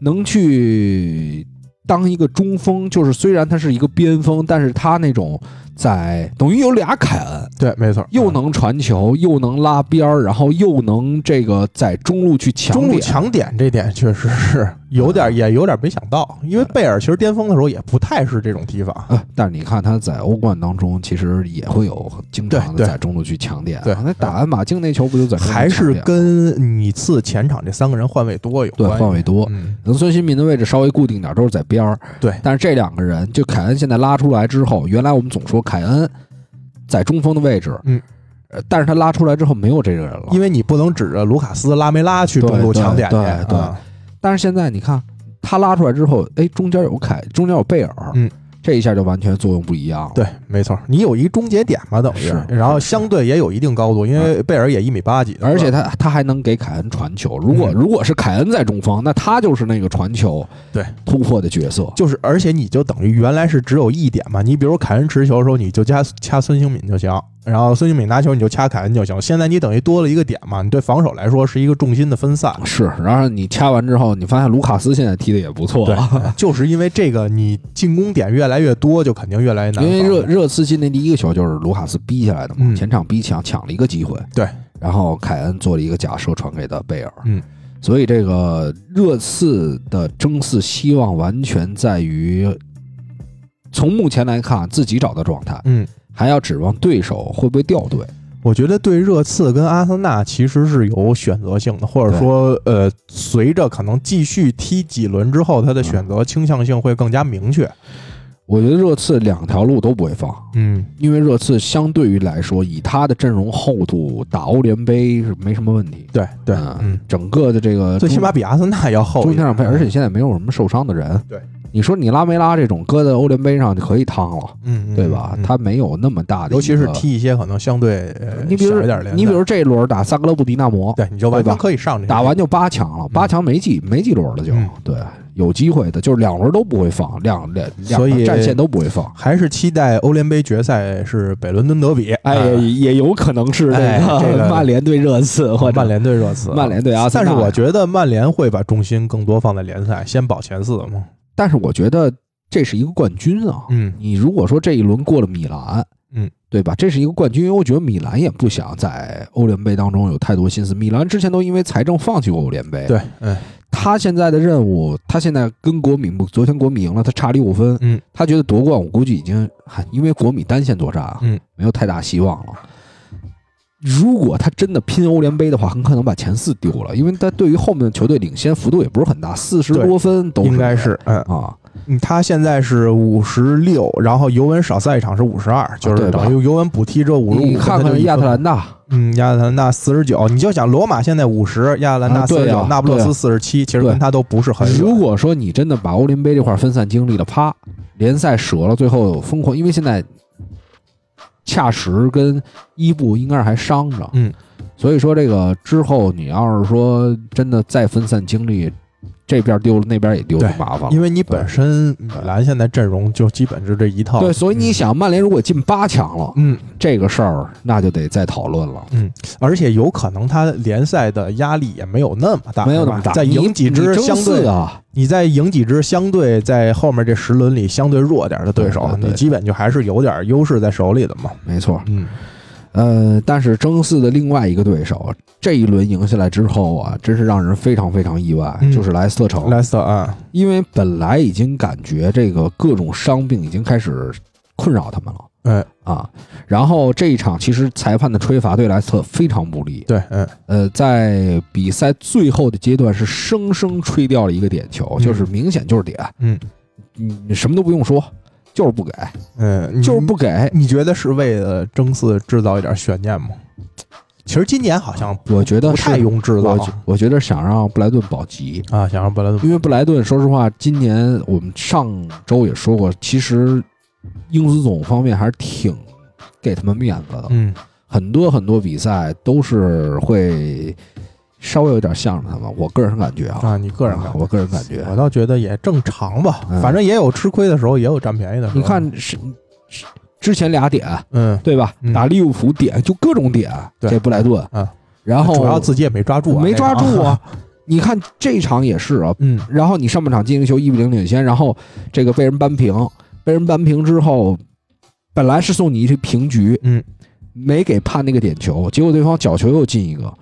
能去当一个中锋。就是虽然他是一个边锋，但是他那种在等于有俩凯恩，对，没错，又能传球，又能拉边儿，然后又能这个在中路去抢中路点。抢点这点确实是有点，也有点没想到，因为贝尔其实巅峰的时候也不太是这种踢法。啊，但是你看他在欧冠当中，其实也会有经常在中路去抢点啊。对那打完马竞那球不就在还是跟你次前场这三个人换位多有换位多。嗯，能孙兴民的位置稍微固定点，都是在边儿。对。但是这两个人，就凯恩现在拉出来之后，原来我们总说凯恩在中锋的位置，嗯。呃，但是他拉出来之后没有这个人了。因为你不能指着卢卡斯、拉梅拉去中路抢点去，对但是现在你看他拉出来之后，哎，中间有凯，中间有贝尔，嗯，这一下就完全作用不一样了。对，没错，你有一终结点嘛，等于是，然后相对也有一定高度，因为贝尔也一米八几，而且他他还能给凯恩传球。如果、嗯如果是凯恩在中锋，那他就是那个传球对突破的角色。就是，而且你就等于原来是只有一点嘛，你比如凯恩持球的时候，你就加掐孙兴敏就行，然后孙兴敏拿球你就掐凯恩就行。现在你等于多了一个点嘛，你对防守来说是一个重心的分散。是，然后你掐完之后，你发现卢卡斯现在踢的也不错，对，就是因为这个，你进攻点越来越多，就肯定越来越难。因为热热刺进那第一个球就是卢卡斯逼下来的嘛，嗯前场逼抢抢了一个机会，对，然后凯恩做了一个假射传给的贝尔，嗯，所以这个热刺的争四希望完全在于从目前来看自己找的状态，嗯，还要指望对手会不会掉队。我觉得对热刺跟阿森纳其实是有选择性的，或者说，呃，随着可能继续踢几轮之后，他的选择倾向性会更加明确。我觉得热刺两条路都不会放，嗯，因为热刺相对于来说，以他的阵容厚度打欧联杯是没什么问题。对对，嗯嗯，整个的这个最起码比阿森纳要厚。中间上配，而且现在没有什么受伤的人。对，你说你拉梅拉这种搁在欧联杯上就可以趟了，嗯，嗯对吧？嗯他没有那么大的，尤其是踢一些可能相对呃你比如你比如这一轮打萨格勒布迪纳摩，对，你就完全可以上这打完就八强了，八强没几没几轮了就嗯对，有机会的，就是两轮都不会放，两两两所以个战线都不会放。还是期待欧联杯决赛是北伦敦德比，哎，啊也有可能是哎这个 [LAUGHS] 曼联对热刺，或者曼联对热刺，曼联对阿森纳。但是我觉得曼联会把重心更多放在联赛，先保前四嘛。但是我觉得这是一个冠军啊。嗯你如果说这一轮过了米兰，嗯，对吧？这是一个冠军，因为我觉得米兰也不想在欧联杯当中有太多心思。米兰之前都因为财政放弃过欧联杯。，对，嗯他现在的任务，他现在跟国米，昨天国米赢了，他差六分。嗯，他觉得夺冠，我估计已经，嗨因为国米单线作战啊，嗯，没有太大希望了。如果他真的拼欧联杯的话，很可能把前四丢了，因为他对于后面的球队领先幅度也不是很大，四十多分都应该是嗯。啊。嗯，他现在是五十六，然后尤文少赛一场是五十二，就是等于尤文补踢这五十五。你看看亚特兰大，嗯，亚特兰大四十九，你就想罗马现在五十，亚特兰大四十九，那不勒斯四十七，其实跟他都不是很远。如果说你真的把欧联杯这块分散精力了，啪，联赛折了，最后疯狂，因为现在恰什跟伊布应该是还伤着，嗯，所以说这个之后你要是说真的再分散精力，这边丢了那边也丢，就麻烦了。因为你本身米兰现在阵容就基本是这一套，对，所以你嗯，想，曼联如果进八强了，嗯，这个事儿那就得再讨论了。嗯而且有可能他联赛的压力也没有那么大，没有那么大，再赢几支相对四啊，你再赢几支相对在后面这十轮里相对弱点的对手，对对对你基本就还是有点优势在手里的嘛。没错。嗯，呃，但是争四的另外一个对手，这一轮赢下来之后啊，真是让人非常非常意外，嗯。就是莱斯特城，莱斯特啊，因为本来已经感觉这个各种伤病已经开始困扰他们了。哎，啊，然后这一场其实裁判的吹罚对莱斯特非常不利，对，嗯，呃，在比赛最后的阶段是生生吹掉了一个点球，嗯就是明显就是点，嗯，你你什么都不用说，就是不给，嗯，就是不给。你觉得是为了争四制造一点悬念吗？其实今年好像我觉得不太用制造。我觉我觉得想让布莱顿保级，啊，想让布莱顿。因为布莱顿说实话，今年我们上周也说过，其实英足总方面还是挺给他们面子的，嗯。很多很多比赛都是会稍微有点像着他们，我个人感觉啊，啊，你个人感我个人感觉，我倒觉得也正常吧，嗯。反正也有吃亏的时候，也有占便宜的时候。你，看是是之前俩点嗯，对吧？嗯。打利物浦点就各种点，对。这布莱顿，嗯。然后主要自己也没抓住啊，没抓住啊。[LAUGHS] 你看这场也是啊，嗯。然后你上半场进一个球一比零领先，然后这个被人扳平，被人扳平之后，本来是送你一个平局，嗯，没给判那个点球，结果对方角球又进一个，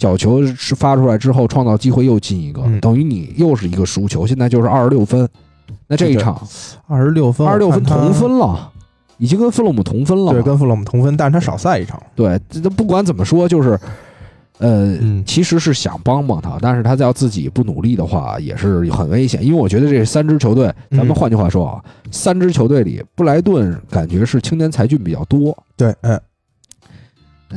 角球是发出来之后创造机会又进一个，嗯等于你又是一个输球，现在就是二十六分，那这一场二十六分，二十六分同，分了，已经跟弗洛姆同分了，对，跟弗洛姆同分，但是他少赛一场。对，这这不管怎么说，就是，呃，嗯其实是想帮帮他，但是他要自己不努力的话，也是很危险。因为我觉得这三支球队，咱们嗯换句话说啊，三支球队里，布莱顿感觉是青年才俊比较多。对，嗯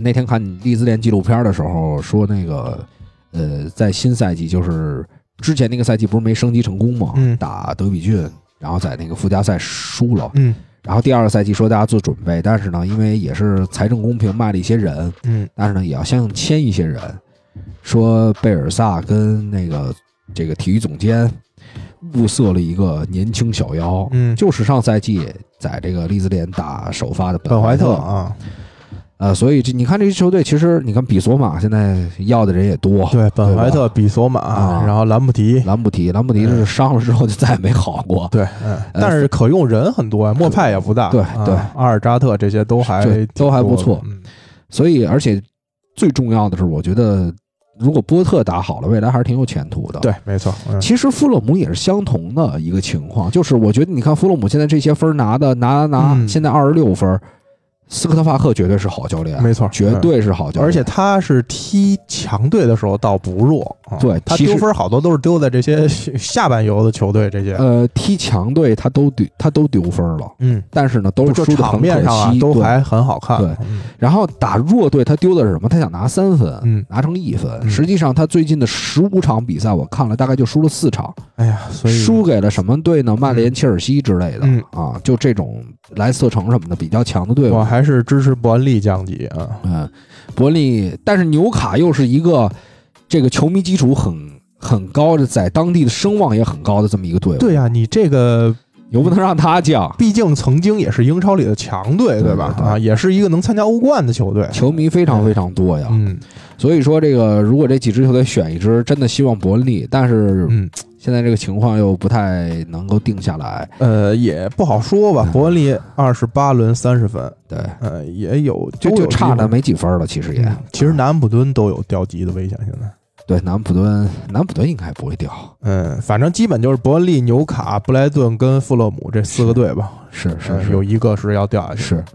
那天看利兹联纪录片的时候说，那个，呃，在新赛季就是之前那个赛季不是没升级成功吗？嗯打德比郡，然后在那个附加赛输了。嗯然后第二个赛季说大家做准备，但是呢，因为也是财政公平卖了一些人，嗯但是呢，也要相应签一些人。说贝尔萨跟那个这个体育总监物色了一个年轻小妖，嗯，就是上赛季在这个利兹联打首发的本怀怀特啊，呃，所以这你看这支球队，其实你看比索马现在要的人也多，对，本怀特、比索马，啊然后兰布提，兰布提，兰布提是伤了之后就再也没好过，对，嗯，但是可用人很多呀，莫派也不大，对啊对阿尔扎特这些都还都还不错所以而且最重要的是，我觉得如果波特打好了，未来还是挺有前途的。对，没错，嗯其实弗洛姆也是相同的一个情况，就是我觉得你看弗洛姆现在这些分拿的拿拿拿，嗯现在二十六分儿，斯科特法克绝对是好教练，没错，绝嗯对是好教练，而且他是踢强队的时候倒不弱，啊对他丢分好多都是丢在这些下半游的球队这些，呃踢强队他都丢他都丢分了，嗯，但是呢都是输的很可面上啊都还很好看，对嗯然后打弱队他丢的是什么？他想拿三分，嗯，拿成一分。嗯实际上他最近的十五场比赛我看了，大概就输了四场，哎呀，所以输给了什么队呢？曼联、嗯切尔西之类的、嗯啊，就这种莱斯特城什么的比较强的队伍我。还是支持伯恩利降级啊，嗯，伯恩利，但是纽卡又是一个这个球迷基础很很高的，在当地的声望也很高的这么一个队伍。对呀、你这个你又不能让他降，毕竟曾经也是英超里的强队，对吧？对对啊，也是一个能参加欧冠的球队。球迷非常非常多呀。嗯所以说，这个如果这几支球队选一支，真的希望伯恩利，但是嗯，现在这个情况又不太能够定下来。呃，也不好说吧。嗯伯恩利二十八轮三十分，对，呃，也有就就差那没几分了，其实也。嗯其实南安普敦都有掉级的危险，现在。对，南普敦，南普敦应该不会掉。嗯，反正基本就是伯恩利、纽卡、布莱顿跟富勒姆这四个队吧。是是是嗯有一个是要掉下去。是。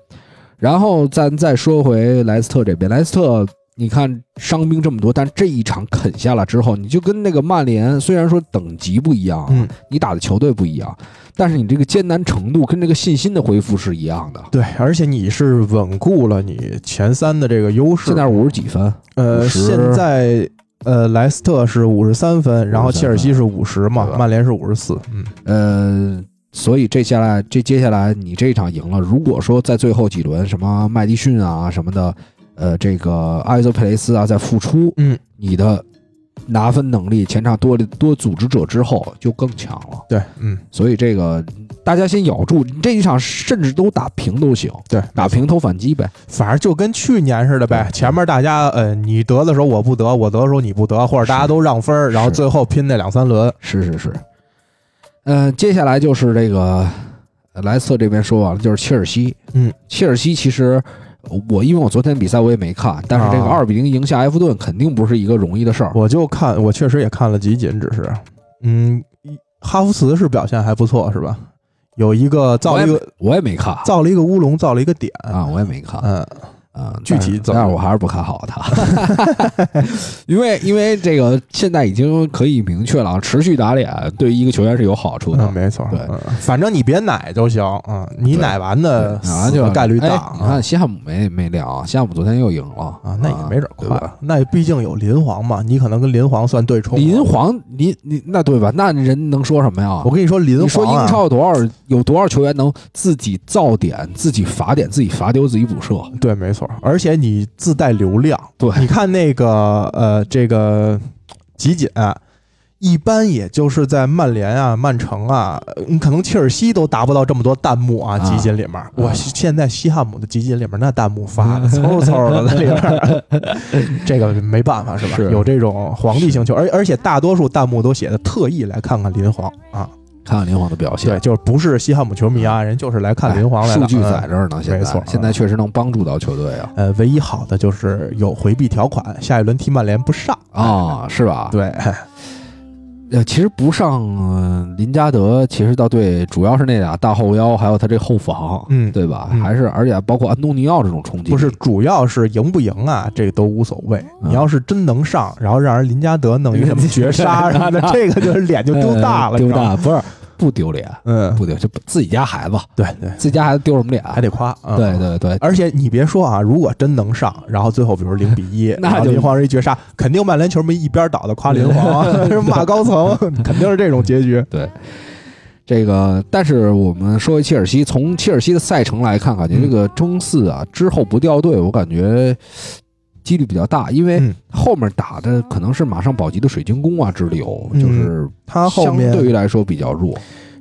然后咱再说回莱斯特这边，莱斯特，你看伤兵这么多，但这一场啃下来之后，你就跟那个曼联，虽然说等级不一样，嗯，你打的球队不一样，但是你这个艰难程度跟这个信心的恢复是一样的。对，而且你是稳固了你前三的这个优势。现在五十几分，呃，现在呃，莱斯特是五十三分，然后切尔西是五十嘛曼联是五十四。嗯呃，所以这下来这接下来你这一场赢了，如果说在最后几轮什么麦迪逊啊什么的，呃，这个埃泽佩雷斯啊在复出，嗯，你的拿分能力前场多了多组织者之后就更强了。对，嗯，所以这个大家先咬住，你这一场甚至都打平都行，对，打平投反击呗。反正就跟去年似的呗。前面大家呃，你得的时候我不得，我得的时候你不得，或者大家都让分，然后最后拼那两三轮。是是是，嗯、接下来就是这个呃莱斯特这边说完了，就是切尔西。嗯，切尔西其实我因为我昨天比赛我也没看，但是这个啊二比零赢下埃弗顿肯定不是一个容易的事儿。我就看，我确实也看了集锦，只是，嗯，哈弗茨是表现还不错，是吧？有一个造了一个我也没看造了一个乌龙，造了一个点，啊，我也没看。嗯，啊，具体怎么但是我还是不看好他，[LAUGHS] 因为因为这个现在已经可以明确了，啊，持续打脸对一个球员是有好处的嗯，。没错，对嗯，反正你别奶就行，嗯，你奶完的完，就概率哎大，你看西汉姆没没亮，西汉姆昨天又赢了啊，那也没准对吧快，那毕竟有林皇嘛，你可能跟林皇算对冲。林，皇，你你那对吧？那人能说什么呀我？跟你说，林你说英超有多少有多少球员能自己造点、自己罚点、自己罚丢、自己补射？对，没错，而且你自带流量。对你看那个呃，这个集锦、一般也就是在曼联啊、曼城啊，你可能切尔西都达不到这么多弹幕啊。啊集锦里面，我现在西汉姆的集锦里面那弹幕发的嗖嗖的在里边，[LAUGHS] 这个没办法是吧？是有这种皇帝星球，而而且大多数弹幕都写的特意来看看林皇啊。看看林皇的表现对，，就是不是西汉姆球迷啊，人就是来看林皇来的。数据嗯在这儿呢。现在没错现在确实能帮助到球队啊呃，唯一好的就是有回避条款，下一轮踢曼联不上。啊，是吧？对，呃，其实不上呃林加德，其实倒对，主要是那俩大后腰，还有他这后防，嗯对吧？嗯还是而且包括安东尼奥这种冲击，不是，主要是赢不赢啊，这个都无所谓。嗯你要是真能上，然后让人林加德弄一什么绝杀 [LAUGHS] 什么的，这个就是脸就丢大了，[LAUGHS] 你知道吗大不是不丢脸，嗯，不丢，就自己家孩子，对对，自己家孩子丢什么脸？还得夸。嗯对。对对，而且你别说啊，如果真能上，然后最后比如零比一，[LAUGHS] 那就林皇是一绝杀，肯定曼联球迷一边倒的夸林皇，[LAUGHS] 骂 [LAUGHS] 高层，肯定是这种结局。对，这个，但是我们说回切尔西，从切尔西的赛程来看，感觉嗯这个中四啊之后不掉队，我感觉几率比较大，因为嗯。后面打的可能是马上保级的水晶宫啊之流，嗯。就是他后相面对于来说比较弱。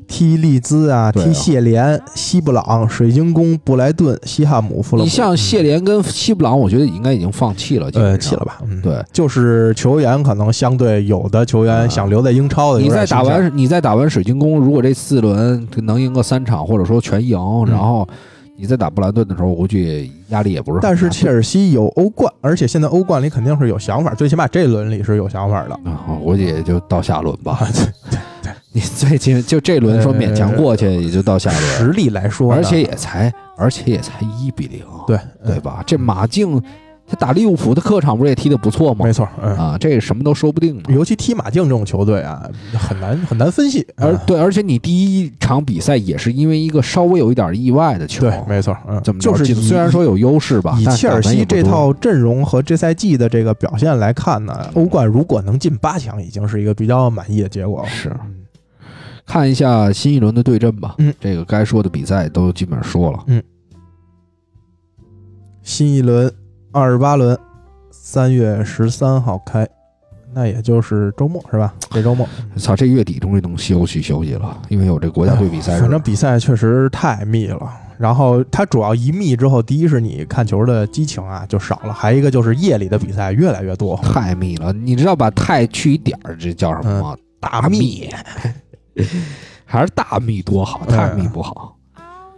踢利兹啊，踢谢联、西布朗、水晶宫、布莱顿、西汉姆、富勒姆。你像谢联跟西布朗，我觉得应该已经放弃了，基本呃，弃了。吧，嗯，对，就是球员可能相对有的球员想留在英超的，你再打完，你再打完水晶宫，如果这四轮能赢个三场，或者说全赢，然后你在打布兰顿的时候，我估计压力也不是。但是切尔西有欧冠，而且现在欧冠里肯定是有想法，最起码这轮里是有想法的。啊，我估计也就到下轮吧。对对对，[LAUGHS] 你最近就这轮说勉强过去，也就到下轮实，力来说，而且也才，而且也才一比零，对对吧？这马竞他打利物浦的客场不是也踢得不错吗没？错，嗯。啊，这什么都说不定呢。尤其踢马竞这种球队啊，很难很难分析。嗯而对，而且你第一场比赛也是因为一个稍微有一点意外的球，对，没错，嗯，怎么就是虽然说有优势吧，以切尔西这套阵容和这赛季的这个表现来看呢，欧冠如果能进八强，已经是一个比较满意的结果了。是嗯看一下新一轮的对阵吧。嗯，这个该说的比赛都基本上说了。嗯新一轮二十八轮，三月十三号开，那也就是周末是吧？这周末，操，这月底终于能休息休息了，因为有这国家队比赛日。反正比赛确实太密了。然后它主要一密之后，第一是你看球的激情啊就少了，还一个就是夜里的比赛越来越多。太密了，你知道把太去一点儿，这叫什么吗？大密，[LAUGHS] 还是大密多好，太密不好。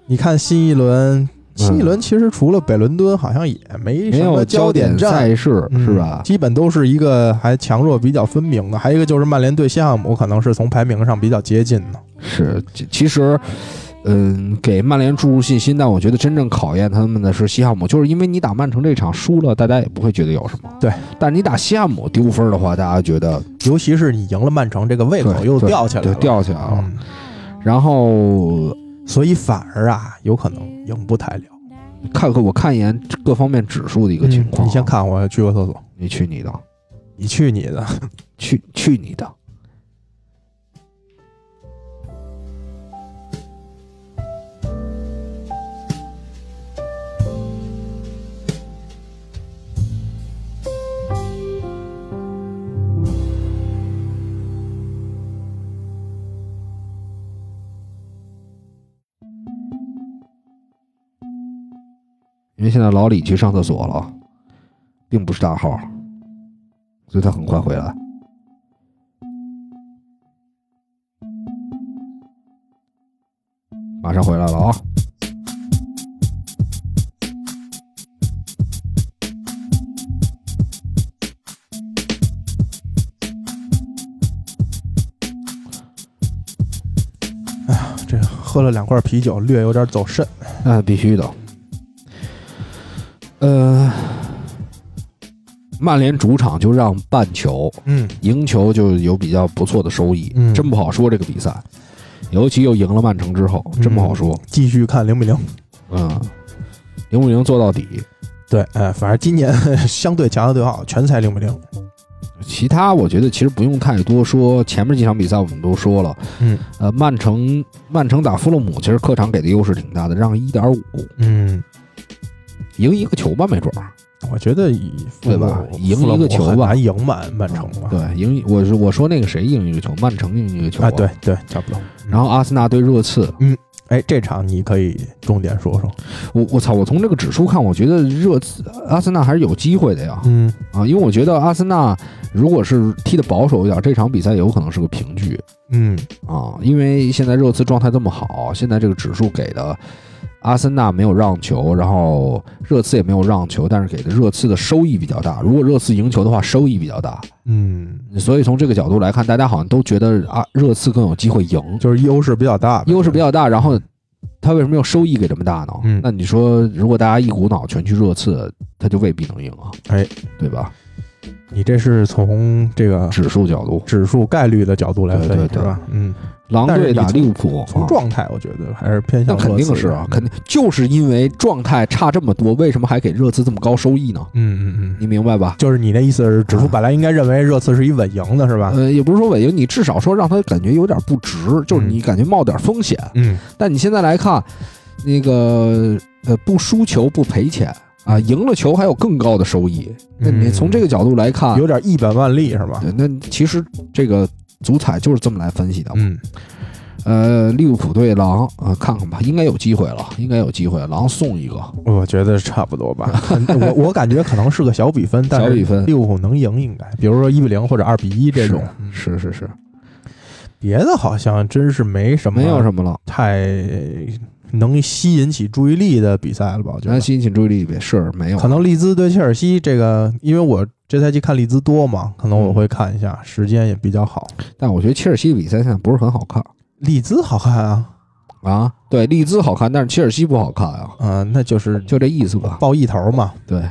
你看新一轮，新一轮其实除了北伦敦，好像也没没有什么焦点战。赛事嗯是吧？基本都是一个还强弱比较分明的，还有一个就是曼联对西汉姆，可能是从排名上比较接近的。是，其其实，嗯，给曼联注入信心，但我觉得真正考验他们的是西汉姆，就是因为你打曼城这场输了，大家也不会觉得有什么。对，但是你打西汉姆丢分的话，大家觉得尤其是你赢了曼城，这个胃口又吊起来了，掉起来了。嗯，然后所以反而啊，有可能赢不太了。看看我看一眼各方面指数的一个情况、嗯你先，看，我去个厕所。你去你的，你去你的！[LAUGHS] 去去你的。因为现在老李去上厕所了，并不是大号，所以他很快回来。马上回来了啊！哎呀这喝了两罐啤酒，略有点走肾。那必须的。呃，曼联主场就让半球，嗯赢球就有比较不错的收益，嗯真不好说这个比赛。尤其又赢了曼城之后，真不好说。继续看零比零。嗯，零比零做到底，对，哎，反正今年 [LAUGHS] 相对强的对号全才零比零。其他我觉得其实不用太多说。前面几场比赛我们都说了，嗯呃，曼城曼城打富勒姆，其实客场给的优势挺大的，让一点五，嗯，赢一个球吧，没准儿。我觉得以对吧赢一个球吧很难赢满曼城吧？对，赢我是我说那个谁赢一个球，曼城赢一个球啊，对。对，差不多。然后阿森纳对热刺，嗯哎，这场你可以重点说说。我我操！我从这个指数看，我觉得热刺阿森纳还是有机会的呀。嗯啊，因为我觉得阿森纳如果是踢的保守一点，这场比赛有可能是个平局嗯啊。因为现在热刺状态这么好，现在这个指数给的阿森纳没有让球，然后热刺也没有让球，但是给的热刺的收益比较大。如果热刺赢球的话，收益比较大。嗯，所以从这个角度来看，大家好像都觉得啊，热刺更有机会赢，就是优势比较大，优势比较大。然后他为什么要收益给这么大呢？嗯那你说，如果大家一股脑全去热刺，他就未必能赢啊，哎，对吧？你这是从这个指数角度，指数概率的角度来分析对对对吧？嗯，狼队打利物浦，啊从状态我觉得还是偏向那肯定是啊，肯定就是因为状态差这么多，为什么还给热刺这么高收益呢？嗯嗯嗯，你明白吧？[LAUGHS] 就是你的意思是，指数本来应该认为热刺是一稳赢的，是吧？呃，也不是说稳赢，你至少说让他感觉有点不值，就是你感觉冒点风险。嗯但你现在来看，那个呃不输球不赔钱啊，赢了球还有更高的收益。那你嗯从这个角度来看，有点一本万利是吧？对，那其实这个足彩就是这么来分析的。嗯呃，利物浦对狼，呃，看看吧，应该有机会了，应该有机会。狼送一个，我觉得差不多吧。[LAUGHS] 我我感觉可能是个小比分，但是小比分利物浦能赢应该，比如说一比零或者二比一这种。嗯是是是，别的好像真是没什么，没有什么了。太能吸引起注意力的比赛了吧？我觉得能吸引起注意力呗，是没有。可能利兹对切尔西这个，因为我这赛季看利兹多嘛，可能我会看一下，时间也比较好。但我觉得切尔西比赛现在不是很好看利兹好看啊，啊。对，利兹好看，但是切尔西不好看啊，嗯、那就是就这意思吧。报一头嘛，对，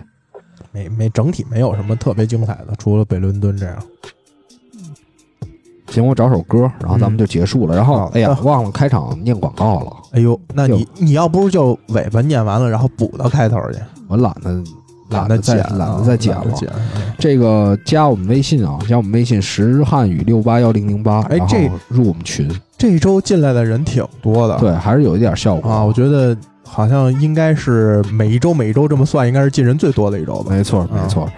没没整体没有什么特别精彩的，除了北伦敦这样。行，我找首歌，然后咱们就结束了。然后好，哎呀的，忘了开场念广告了，哎呦，那你你要不是就尾巴念完了，然后补到开头去，我懒得懒得剪啊，懒得再剪了。这个加我们微信啊，加我们微信石汉语六八幺零零八，哎这入我们群，这周进来的人挺多的，对，还是有一点效果啊，我觉得好像应该是每一周每一周这么算，应该是进人最多的一周吧。没错没错。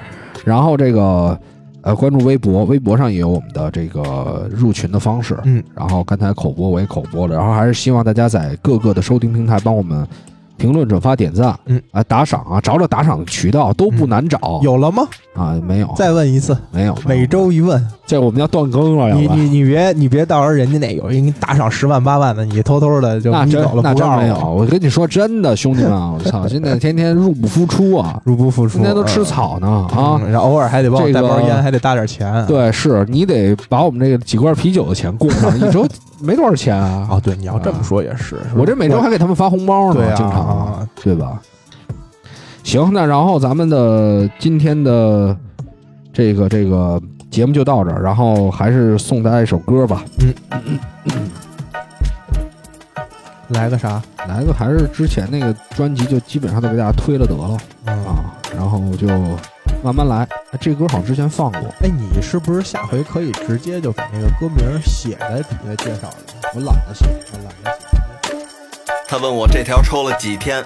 然后这个呃，关注微博，微博上也有我们的这个入群的方式。嗯，然后刚才口播我也口播了，然后还是希望大家在各个的收听平台帮我们评论、转发、点赞，嗯。啊，打赏啊，找找打赏的渠道都不难找。有了吗？啊，没有，再问一次，没有，每周一问，这我们要断更了，要不然你你你别你别到时候人家那有人给你打赏十万八万的，你偷偷的就那真眯走了那真没有，我，跟你说真的，兄弟们啊，[LAUGHS] 我操，现在天天入不敷出啊，入不敷出，天天都吃草呢啊。嗯然后偶尔还得帮我这个带包烟，还得搭点钱。对，是你得把我们这个几罐啤酒的钱供上，[LAUGHS] 一周没多少钱啊。哦，对，你要这么说也是，我这每周还给他们发红包呢，经常啊，对吧？行，那然后咱们的今天的这个这个节目就到这儿，然后还是送大家一首歌吧，嗯来个啥？来个还是之前那个专辑，就基本上都给大家推了得了嗯啊，然后就慢慢来。哎这歌好像之前放过，哎，你是不是下回可以直接就把那个歌名写在底下介绍里？我懒得写，我懒得写。他问我这条抽了几天，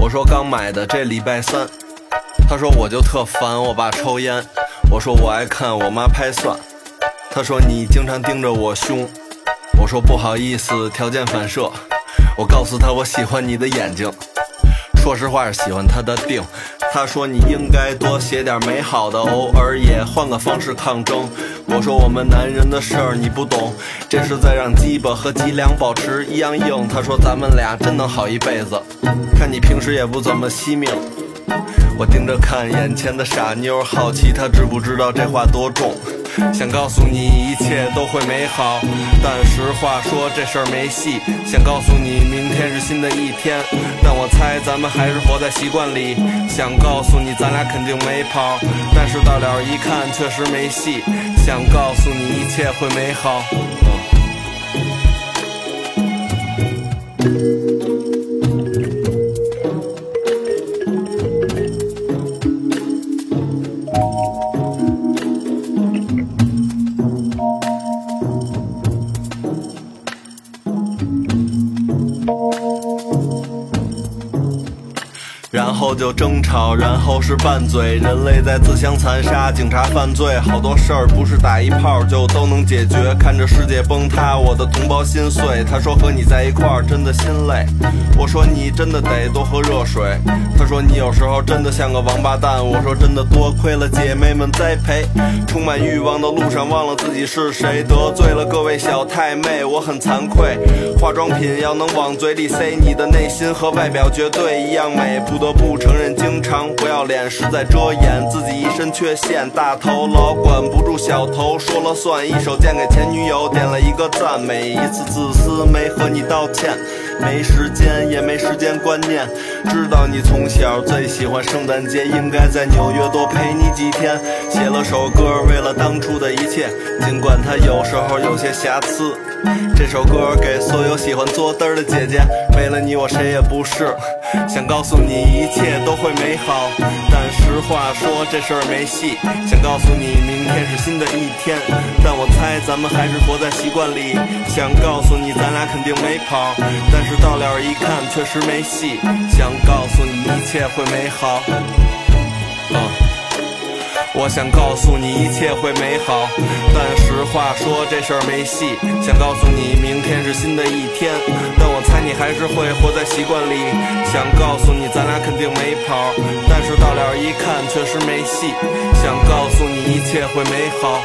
我说刚买的，这礼拜三。他说我就特烦我爸抽烟，我说我爱看我妈拍蒜。他说你经常盯着我胸，我说不好意思，条件反射。我告诉他我喜欢你的眼睛，说实话是喜欢他的腚。他说你应该多写点美好的，偶尔也换个方式抗争。我说我们男人的事儿你不懂，这是在让鸡巴和脊梁保持一样硬。他说咱们俩真能好一辈子，看你平时也不怎么惜命。我盯着看眼前的傻妞，好奇她知不知道这话多重。想告诉你一切都会美好，但实话说这事儿没戏。想告诉你明天是新的一天，但我猜咱们还是活在习惯里。想告诉你咱俩肯定没跑，但是到了一看确实没戏。想告诉你一切会美好。就争吵，然后是拌嘴，人类在自相残杀，警察犯罪，好多事儿不是打一炮就都能解决。看着世界崩塌，我的同胞心碎。他说和你在一块儿真的心累，我说你真的得多喝热水。他说你有时候真的像个王八蛋，我说真的多亏了姐妹们栽培。充满欲望的路上忘了自己是谁，得罪了各位小太妹，我很惭愧。化妆品要能往嘴里塞，你的内心和外表绝对一样美，不得不承认，经常不要脸实在遮掩自己一身缺陷。大头老管不住小头，说了算，一手贱给前女友点了一个赞，每一次自私没和你道歉，没时间也没时间观念。知道你从小最喜欢圣诞节，应该在纽约多陪你几天。写了首歌，为了当初的一切，尽管它有时候有些瑕疵。这首歌给所有喜欢作嘚的姐姐，没了你我谁也不是。想告诉你一切都会美好，但实话说这事儿没戏。想告诉你明天是新的一天，但我猜咱们还是活在习惯里。想告诉你咱俩肯定没跑，但但是到了一看确实没戏。想告诉你一切会美好。我想告诉你一切会美好，但实话说这事儿没戏。想告诉你明天是新的一天，但我猜你还是会活在习惯里。想告诉你咱俩肯定没跑，但是到了一看确实没戏。想告诉你一切会美好。